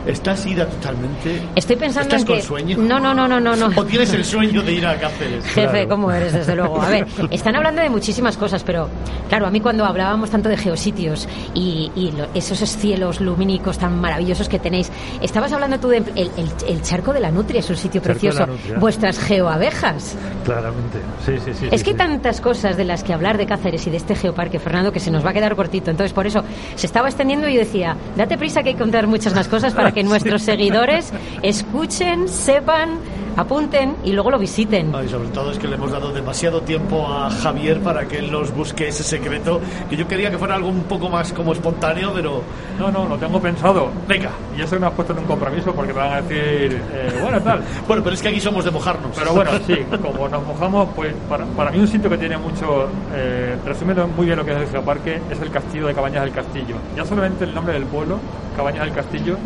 ¿Estás ida totalmente? Estoy pensando ¿Estás en con que... sueño? No, no, no, no, no. no. ¿O tienes el sueño de ir a Cáceres? Jefe, ¿cómo eres? Desde luego. A ver, están hablando de muchísimas cosas, pero claro, a mí cuando hablábamos tanto de geositios y, y lo- esos cielos lumínicos tan maravillosos que tenéis, estabas hablando tú del el, el- el charco de la Nutria, es un sitio de la precioso. Vuestras geoabejas. Claramente. Sí, sí, sí. Es sí, que sí. tantas cosas de que hablar de Cáceres y de este geoparque, Fernando, que se nos va a quedar cortito. Entonces, por eso se estaba extendiendo y yo decía, date prisa que hay que contar muchas más cosas para que nuestros seguidores escuchen, sepan, apunten y luego lo visiten. Ay, sobre todo es que le hemos dado demasiado tiempo a Javier para que él nos busque ese secreto, que yo quería que fuera algo un poco más como espontáneo, pero No, no, lo tengo pensado. venga. Y eso me has puesto en un compromiso porque me van a decir, eh, bueno, tal. Bueno, pero es que aquí somos de mojarnos. Pero bueno, sí, como nos mojamos, pues para, para mí un sitio que tiene mucho, eh, resumiendo muy bien lo que es el geoparque, es el castillo de Cabañas del Castillo. Ya solamente el nombre del pueblo, Cabañas del Castillo,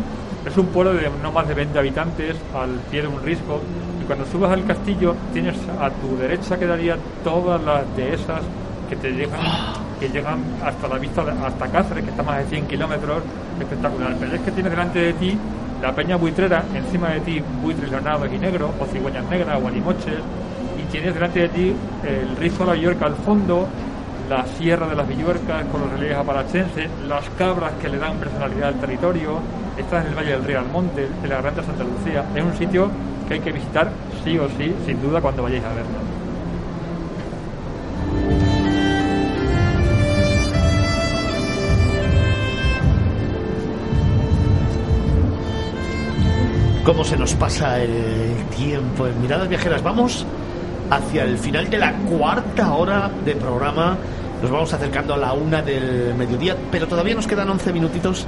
es un pueblo de no más de 20 habitantes al pie de un risco. Y cuando subas al castillo, tienes a tu derecha quedarían todas las dehesas que te llegan, que llegan hasta la vista, hasta Cáceres, que está más de 100 kilómetros, espectacular. Pero es que tienes delante de ti la peña buitrera, encima de ti buitres leonados y negros, o cigüeñas negras, o animoches, y tienes delante de ti el rizo de la Villuerca al fondo, la sierra de las Villuercas con los relieves apalachenses, las cabras que le dan personalidad al territorio, estás en el Valle del Río Almonte, en la Garganta de Santa Lucía. Es un sitio que hay que visitar sí o sí, sin duda, cuando vayáis a verlo. cómo se nos pasa el tiempo en Miradas Viajeras. Vamos hacia el final de la cuarta hora de programa. Nos vamos acercando a la una del mediodía, pero todavía nos quedan 11 minutitos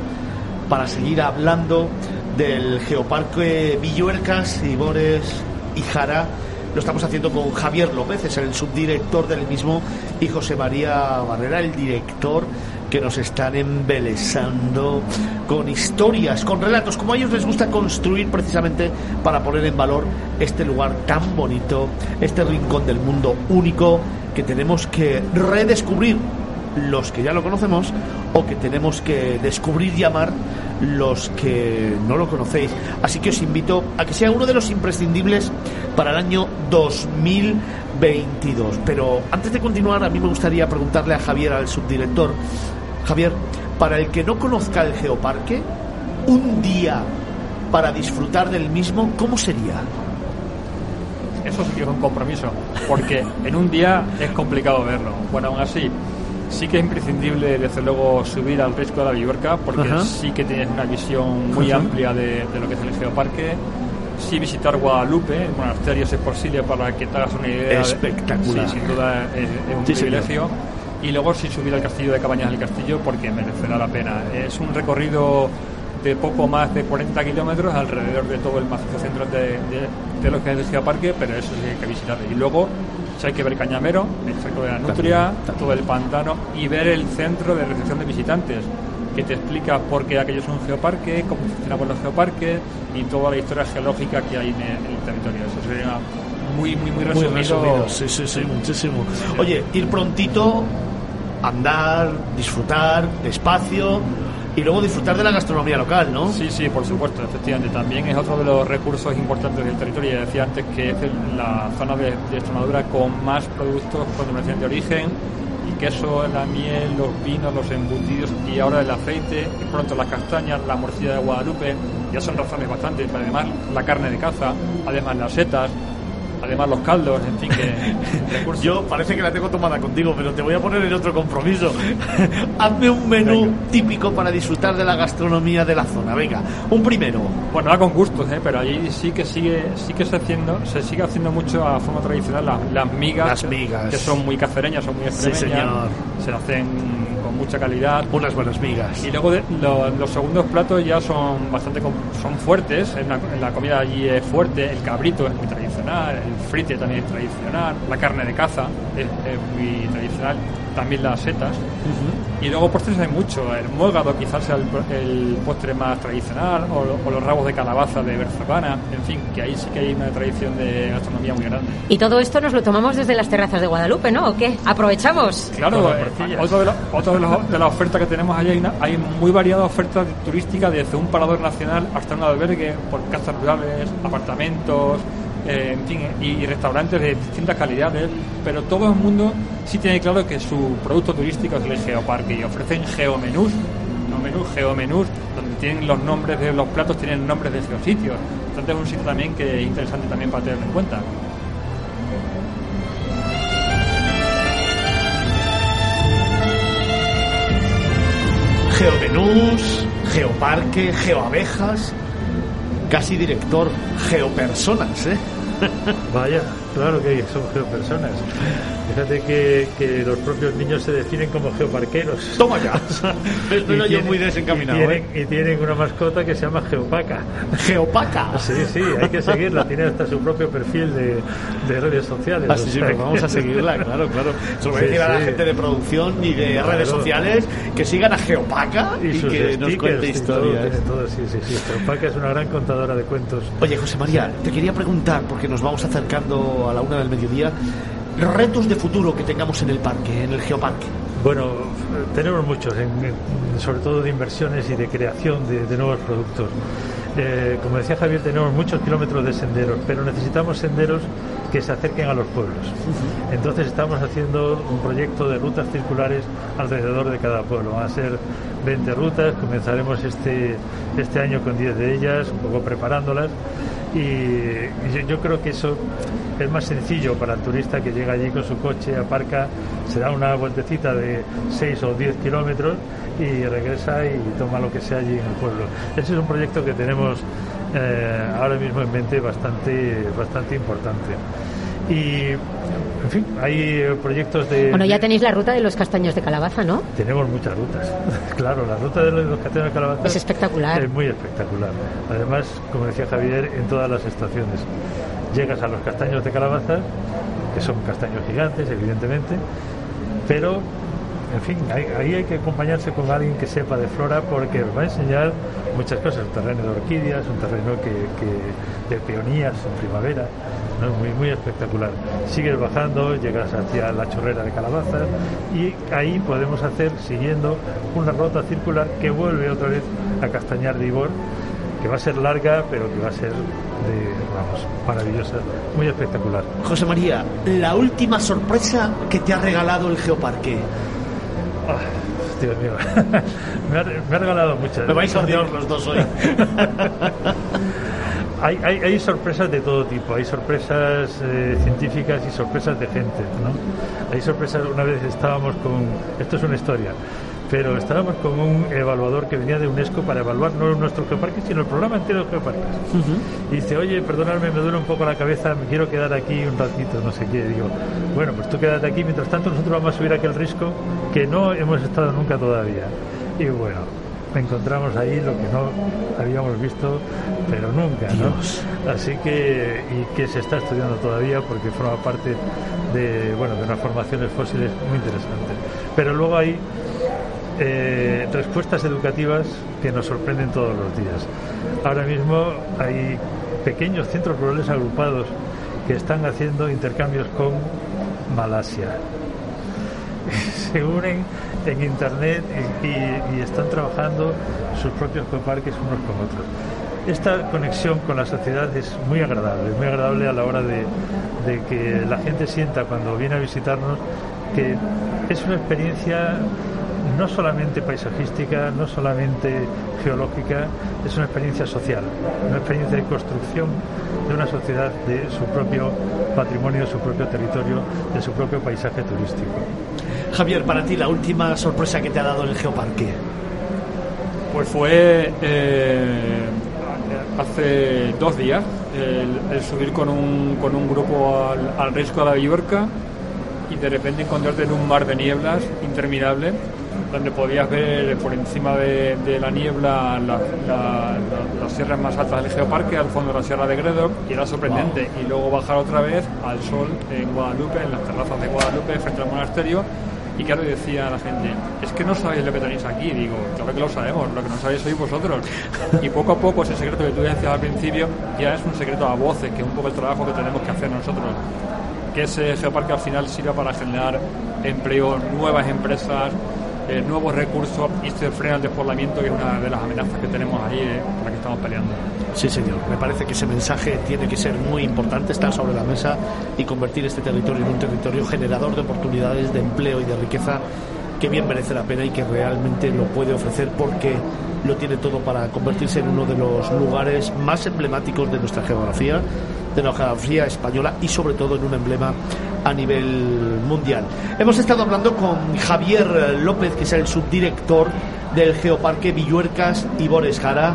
para seguir hablando del Geoparque Villuercas, Ibores y Jara. Lo estamos haciendo con Javier López, es el subdirector del mismo, y José María Barrera, el director, que nos están embelesando con historias, con relatos, como a ellos les gusta construir precisamente para poner en valor este lugar tan bonito, este rincón del mundo único que tenemos que redescubrir los que ya lo conocemos o que tenemos que descubrir y amar los que no lo conocéis. Así que os invito a que sea uno de los imprescindibles para el año 2022. Pero antes de continuar, a mí me gustaría preguntarle a Javier, al subdirector, Javier, para el que no conozca el geoparque, un día para disfrutar del mismo, ¿cómo sería? Eso sí que es un compromiso, porque en un día es complicado verlo. Bueno, aún así, sí que es imprescindible, desde luego, subir al risco de la Villuerca, porque Ajá. sí que tienes una visión muy Ajá. amplia de, de lo que es el geoparque. Sí visitar Guadalupe, el monasterio es posible para que te hagas una idea. de- Espectacular. Sí, sin duda es, es un Sí, señor. privilegio. Y luego sí subir al castillo de Cabañas del Castillo, porque merecerá la pena. Es un recorrido de poco más de 40 kilómetros alrededor de todo el macizo central de, de, de lo que es el geoparque, pero eso sí hay que visitarlo. Y luego hay que ver Cañamero, el cerco de la Nutria, todo el pantano y ver el centro de recepción de visitantes, que te explica por qué aquello es un geoparque, cómo funciona con los geoparques y toda la historia geológica que hay en el, territorio. Eso sería muy, muy, muy Muy resumido. resumido, sí, sí, sí, muchísimo. Oye, ir prontito, andar, disfrutar, despacio y luego disfrutar de la gastronomía local, ¿no? Sí, sí, por supuesto, efectivamente. También es otro de los recursos importantes del territorio. Ya decía antes que es la zona de, de Extremadura con más productos con denominación de origen y queso, la miel, los vinos, los embutidos y ahora el aceite, y pronto las castañas, la morcilla de Guadalupe, ya son razones bastantes. pero Además, la carne de caza, además las setas, además los caldos, en fin, que. Yo parece que la tengo tomada contigo, pero te voy a poner en otro compromiso. Hazme un menú Venga. típico para disfrutar de la gastronomía de la zona. Venga, un primero. Bueno, va con gustos, ¿eh? pero allí sí que sigue, sí que se haciendo, se sigue haciendo mucho a forma tradicional las, las migas, Las que- migas. que son muy cacereñas, son muy Sí, extremeñas, señor. se hacen mucha calidad. Unas buenas migas. Y luego de- lo- los segundos platos ya son bastante son fuertes, en la, en la comida allí es fuerte, el cabrito es muy tradicional, el frite también es tradicional, la carne de caza es, es muy tradicional también las setas. Y luego postres hay mucho. El muégado quizás sea el, el postre más tradicional, o, o los rabos de calabaza de Berzabana. En fin, que ahí sí que hay una tradición de gastronomía muy grande. Y todo esto nos lo tomamos desde las terrazas de Guadalupe, ¿no? ¿O qué? ¿Aprovechamos? Claro, eh, otra de, la, otra de, las- de las ofertas que tenemos allí, hay, una- hay muy variada oferta turística desde un parador nacional hasta un albergue por casas rurales, apartamentos, eh, en fin, y, y restaurantes de distintas calidades, pero todo el mundo sí tiene claro que su producto turístico es el geoparque y ofrecen geomenús, no menús, geomenús, donde tienen los nombres de los platos, tienen nombres de geositios. Entonces es un sitio también que es interesante también para tener en cuenta. Geomenús, geoparque, geoabejas, casi director, geopersonas, ¿eh? Vaya, claro que son geopersonas. Fíjate que, que los propios niños se definen como geoparqueros. Toma ya. Ves, no Y yo tienen- muy desencaminado, y tienen, ¿eh? y tienen una mascota que se llama Geopaca. Geopaca. Sí, sí, hay que seguirla. Tiene hasta su propio perfil de, de redes sociales. Ah, sí, sí, pues vamos a seguirla, claro, claro. Sí, decir a la gente de producción y de Claro. redes sociales que sigan a Geopaca y, Y sus que nos cuente todo, historias. tiene todo, sí, sí, sí. Geopaca es una gran contadora de cuentos. Oye, José María, te quería preguntar, porque nos vamos acercando a la una del mediodía, retos de futuro que tengamos en el parque, en el geoparque. Bueno, tenemos muchos, en- sobre todo de inversiones y de creación de, de nuevos productos. Eh, como decía Javier, tenemos muchos kilómetros de senderos, pero necesitamos senderos que se acerquen a los pueblos. Entonces estamos haciendo un proyecto de rutas circulares alrededor de cada pueblo. Van a ser 20 rutas, comenzaremos este, este año con 10 de ellas, un poco preparándolas. Y, y yo, yo creo que eso es más sencillo para el turista que llega allí con su coche, aparca, se da una vueltecita de 6 o 10 kilómetros y regresa y toma lo que sea allí en el pueblo. Ese es un proyecto que tenemos eh, ahora mismo en mente bastante, bastante importante. Y, en fin, hay proyectos de... Bueno, ya tenéis la ruta de los castaños de calabaza, ¿no? tenemos muchas rutas. claro, la ruta de los castellanos de Calabaza Es espectacular. Es muy espectacular. Además, como decía Javier, en todas las estaciones. Llegas a los castaños de Calabaza, que son castaños gigantes, evidentemente, pero, en fin, ahí, hay que acompañarse con alguien que sepa de flora porque os va a enseñar muchas cosas. Un terreno de orquídeas, un terreno que- de peonías en primavera. ¿no? Muy, muy espectacular. Sigues bajando, llegas hacia la chorrera de calabazas y ahí podemos hacer, siguiendo una ruta circular que vuelve otra vez a Castañar de Ibor, que va a ser larga, pero que va a ser de, vamos, maravillosa, muy espectacular. José María, la última sorpresa que te ha regalado el geoparque. Ah, Dios mío, me, ha, me ha regalado muchas. Me vais a odiar los dos hoy. Hay, hay, hay sorpresas de todo tipo, hay sorpresas eh, científicas y sorpresas de gente, ¿no? Hay sorpresas, una vez estábamos con, esto es una historia, pero estábamos con un evaluador que venía de UNESCO para evaluar no nuestro geoparque, sino el programa entero de geoparques. Y dice, oye, perdonadme, me duele un poco la cabeza, me quiero quedar aquí un ratito, no sé qué. Digo, bueno, pues tú quédate aquí, mientras tanto nosotros vamos a subir aquel risco que no hemos estado nunca todavía. Y bueno, encontramos ahí lo que no habíamos visto, pero nunca, ¿no? Así que, y que se está estudiando todavía porque forma parte de, bueno, de unas formaciones fósiles muy interesantes. Pero luego hay eh, respuestas educativas que nos sorprenden todos los días. Ahora mismo hay pequeños centros rurales agrupados que están haciendo intercambios con Malasia. Se unen en internet y, están trabajando sus propios geoparques unos con otros. Esta conexión con la sociedad es muy agradable, muy agradable a la hora de, de que la gente sienta cuando viene a visitarnos que es una experiencia no solamente paisajística, no solamente geológica, es una experiencia social, una experiencia de construcción de una sociedad de su propio patrimonio, de su propio territorio, de su propio paisaje turístico. Javier, para ti la última sorpresa que te ha dado el geoparque. Pues fue eh, hace dos días el, el subir con un, con un grupo al, al risco de la Villorca y de repente encontrarte en un mar de nieblas interminable donde podías ver por encima de, de la niebla la- la- la- las sierras más altas del geoparque, al fondo la sierra de Gredock, y era sorprendente. Y luego bajar otra vez al sol en Guadalupe, en las terrazas de Guadalupe, frente al monasterio, Y claro, decía la gente, es que no sabéis lo que tenéis aquí. Digo, claro que lo sabemos, lo que no sabéis sois vosotros. Y poco a poco ese secreto que tú decías al principio ya es un secreto a voces, que es un poco el trabajo que tenemos que hacer nosotros. Que ese geoparque al final sirva para generar empleo, nuevas empresas, eh, nuevos recursos y se frena el despoblamiento, que es una de las amenazas que tenemos ahí, eh, con la que estamos peleando. Sí, señor. Me parece que ese mensaje tiene que ser muy importante, estar sobre la mesa y convertir este territorio en un territorio generador de oportunidades de empleo y de riqueza que bien merece la pena y que realmente lo puede ofrecer porque lo tiene todo para convertirse en uno de los lugares más emblemáticos de nuestra geografía, de la geografía española y sobre todo en un emblema a nivel mundial. Hemos estado hablando con Javier López, que es el subdirector del Geoparque Villuercas y Bores Jara.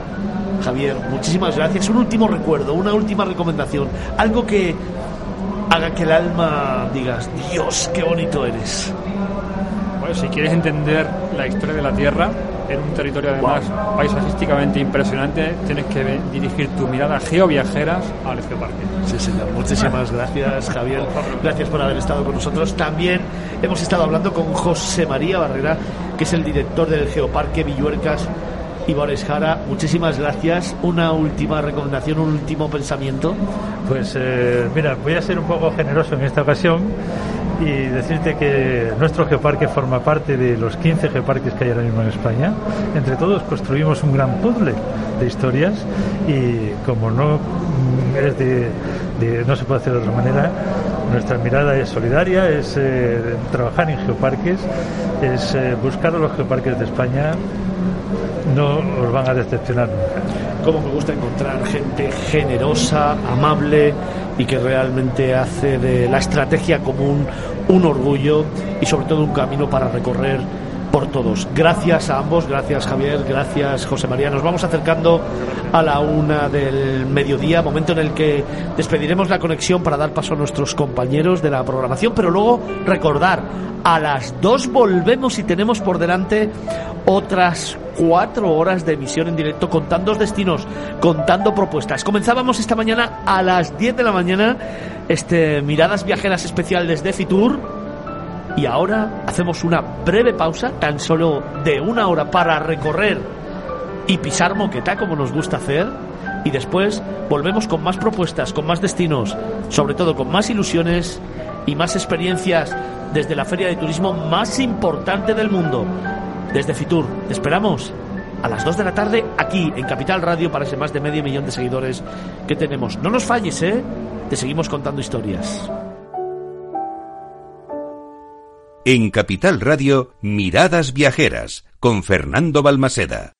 Javier, muchísimas gracias. Un último recuerdo, una última recomendación, algo que haga que el alma digas, Dios, qué bonito eres. Bueno, si quieres entender la historia de la Tierra, en un territorio además paisajísticamente impresionante, tienes que dirigir tu mirada geoviajeras al geoparque. Sí, señor. Muchísimas gracias, Javier. Gracias por haber estado con nosotros. También hemos estado hablando con José María Barrera, que es el director del Geoparque Villuercas y Boris Jara. Muchísimas gracias. Una última recomendación, un último pensamiento. Pues eh, mira, voy a ser un poco generoso en esta ocasión y decirte que nuestro geoparque forma parte de los 15 geoparques que hay ahora mismo en España. Entre todos construimos un gran puzzle de historias y como no mm, es de, no se puede hacer de otra manera, nuestra mirada es solidaria, es eh, trabajar en geoparques, es eh, buscar a los geoparques de España. No os van a decepcionar nunca. Cómo me gusta encontrar gente generosa, amable y que realmente hace de la estrategia común un orgullo y sobre todo un camino para recorrer por todos. Gracias a ambos, gracias Javier, gracias José María. Nos vamos acercando a la una del mediodía, momento en el que despediremos la conexión para dar paso a nuestros compañeros de la programación, pero luego recordar, a las dos volvemos y tenemos por delante otras cuatro horas de emisión en directo contando destinos, contando propuestas. Comenzábamos esta mañana a las 10 de la mañana este Miradas Viajeras especial desde Fitur. Y ahora hacemos una breve pausa, tan solo de una hora, para recorrer y pisar moqueta, como nos gusta hacer. Y después volvemos con más propuestas, con más destinos, sobre todo con más ilusiones y más experiencias desde la feria de turismo más importante del mundo, desde Fitur. Te esperamos a las 2 de la tarde aquí en Capital Radio para ese más de medio millón de seguidores que tenemos. No nos falles, ¿eh? Te seguimos contando historias. En Capital Radio, Miradas Viajeras, con Fernando Balmaseda.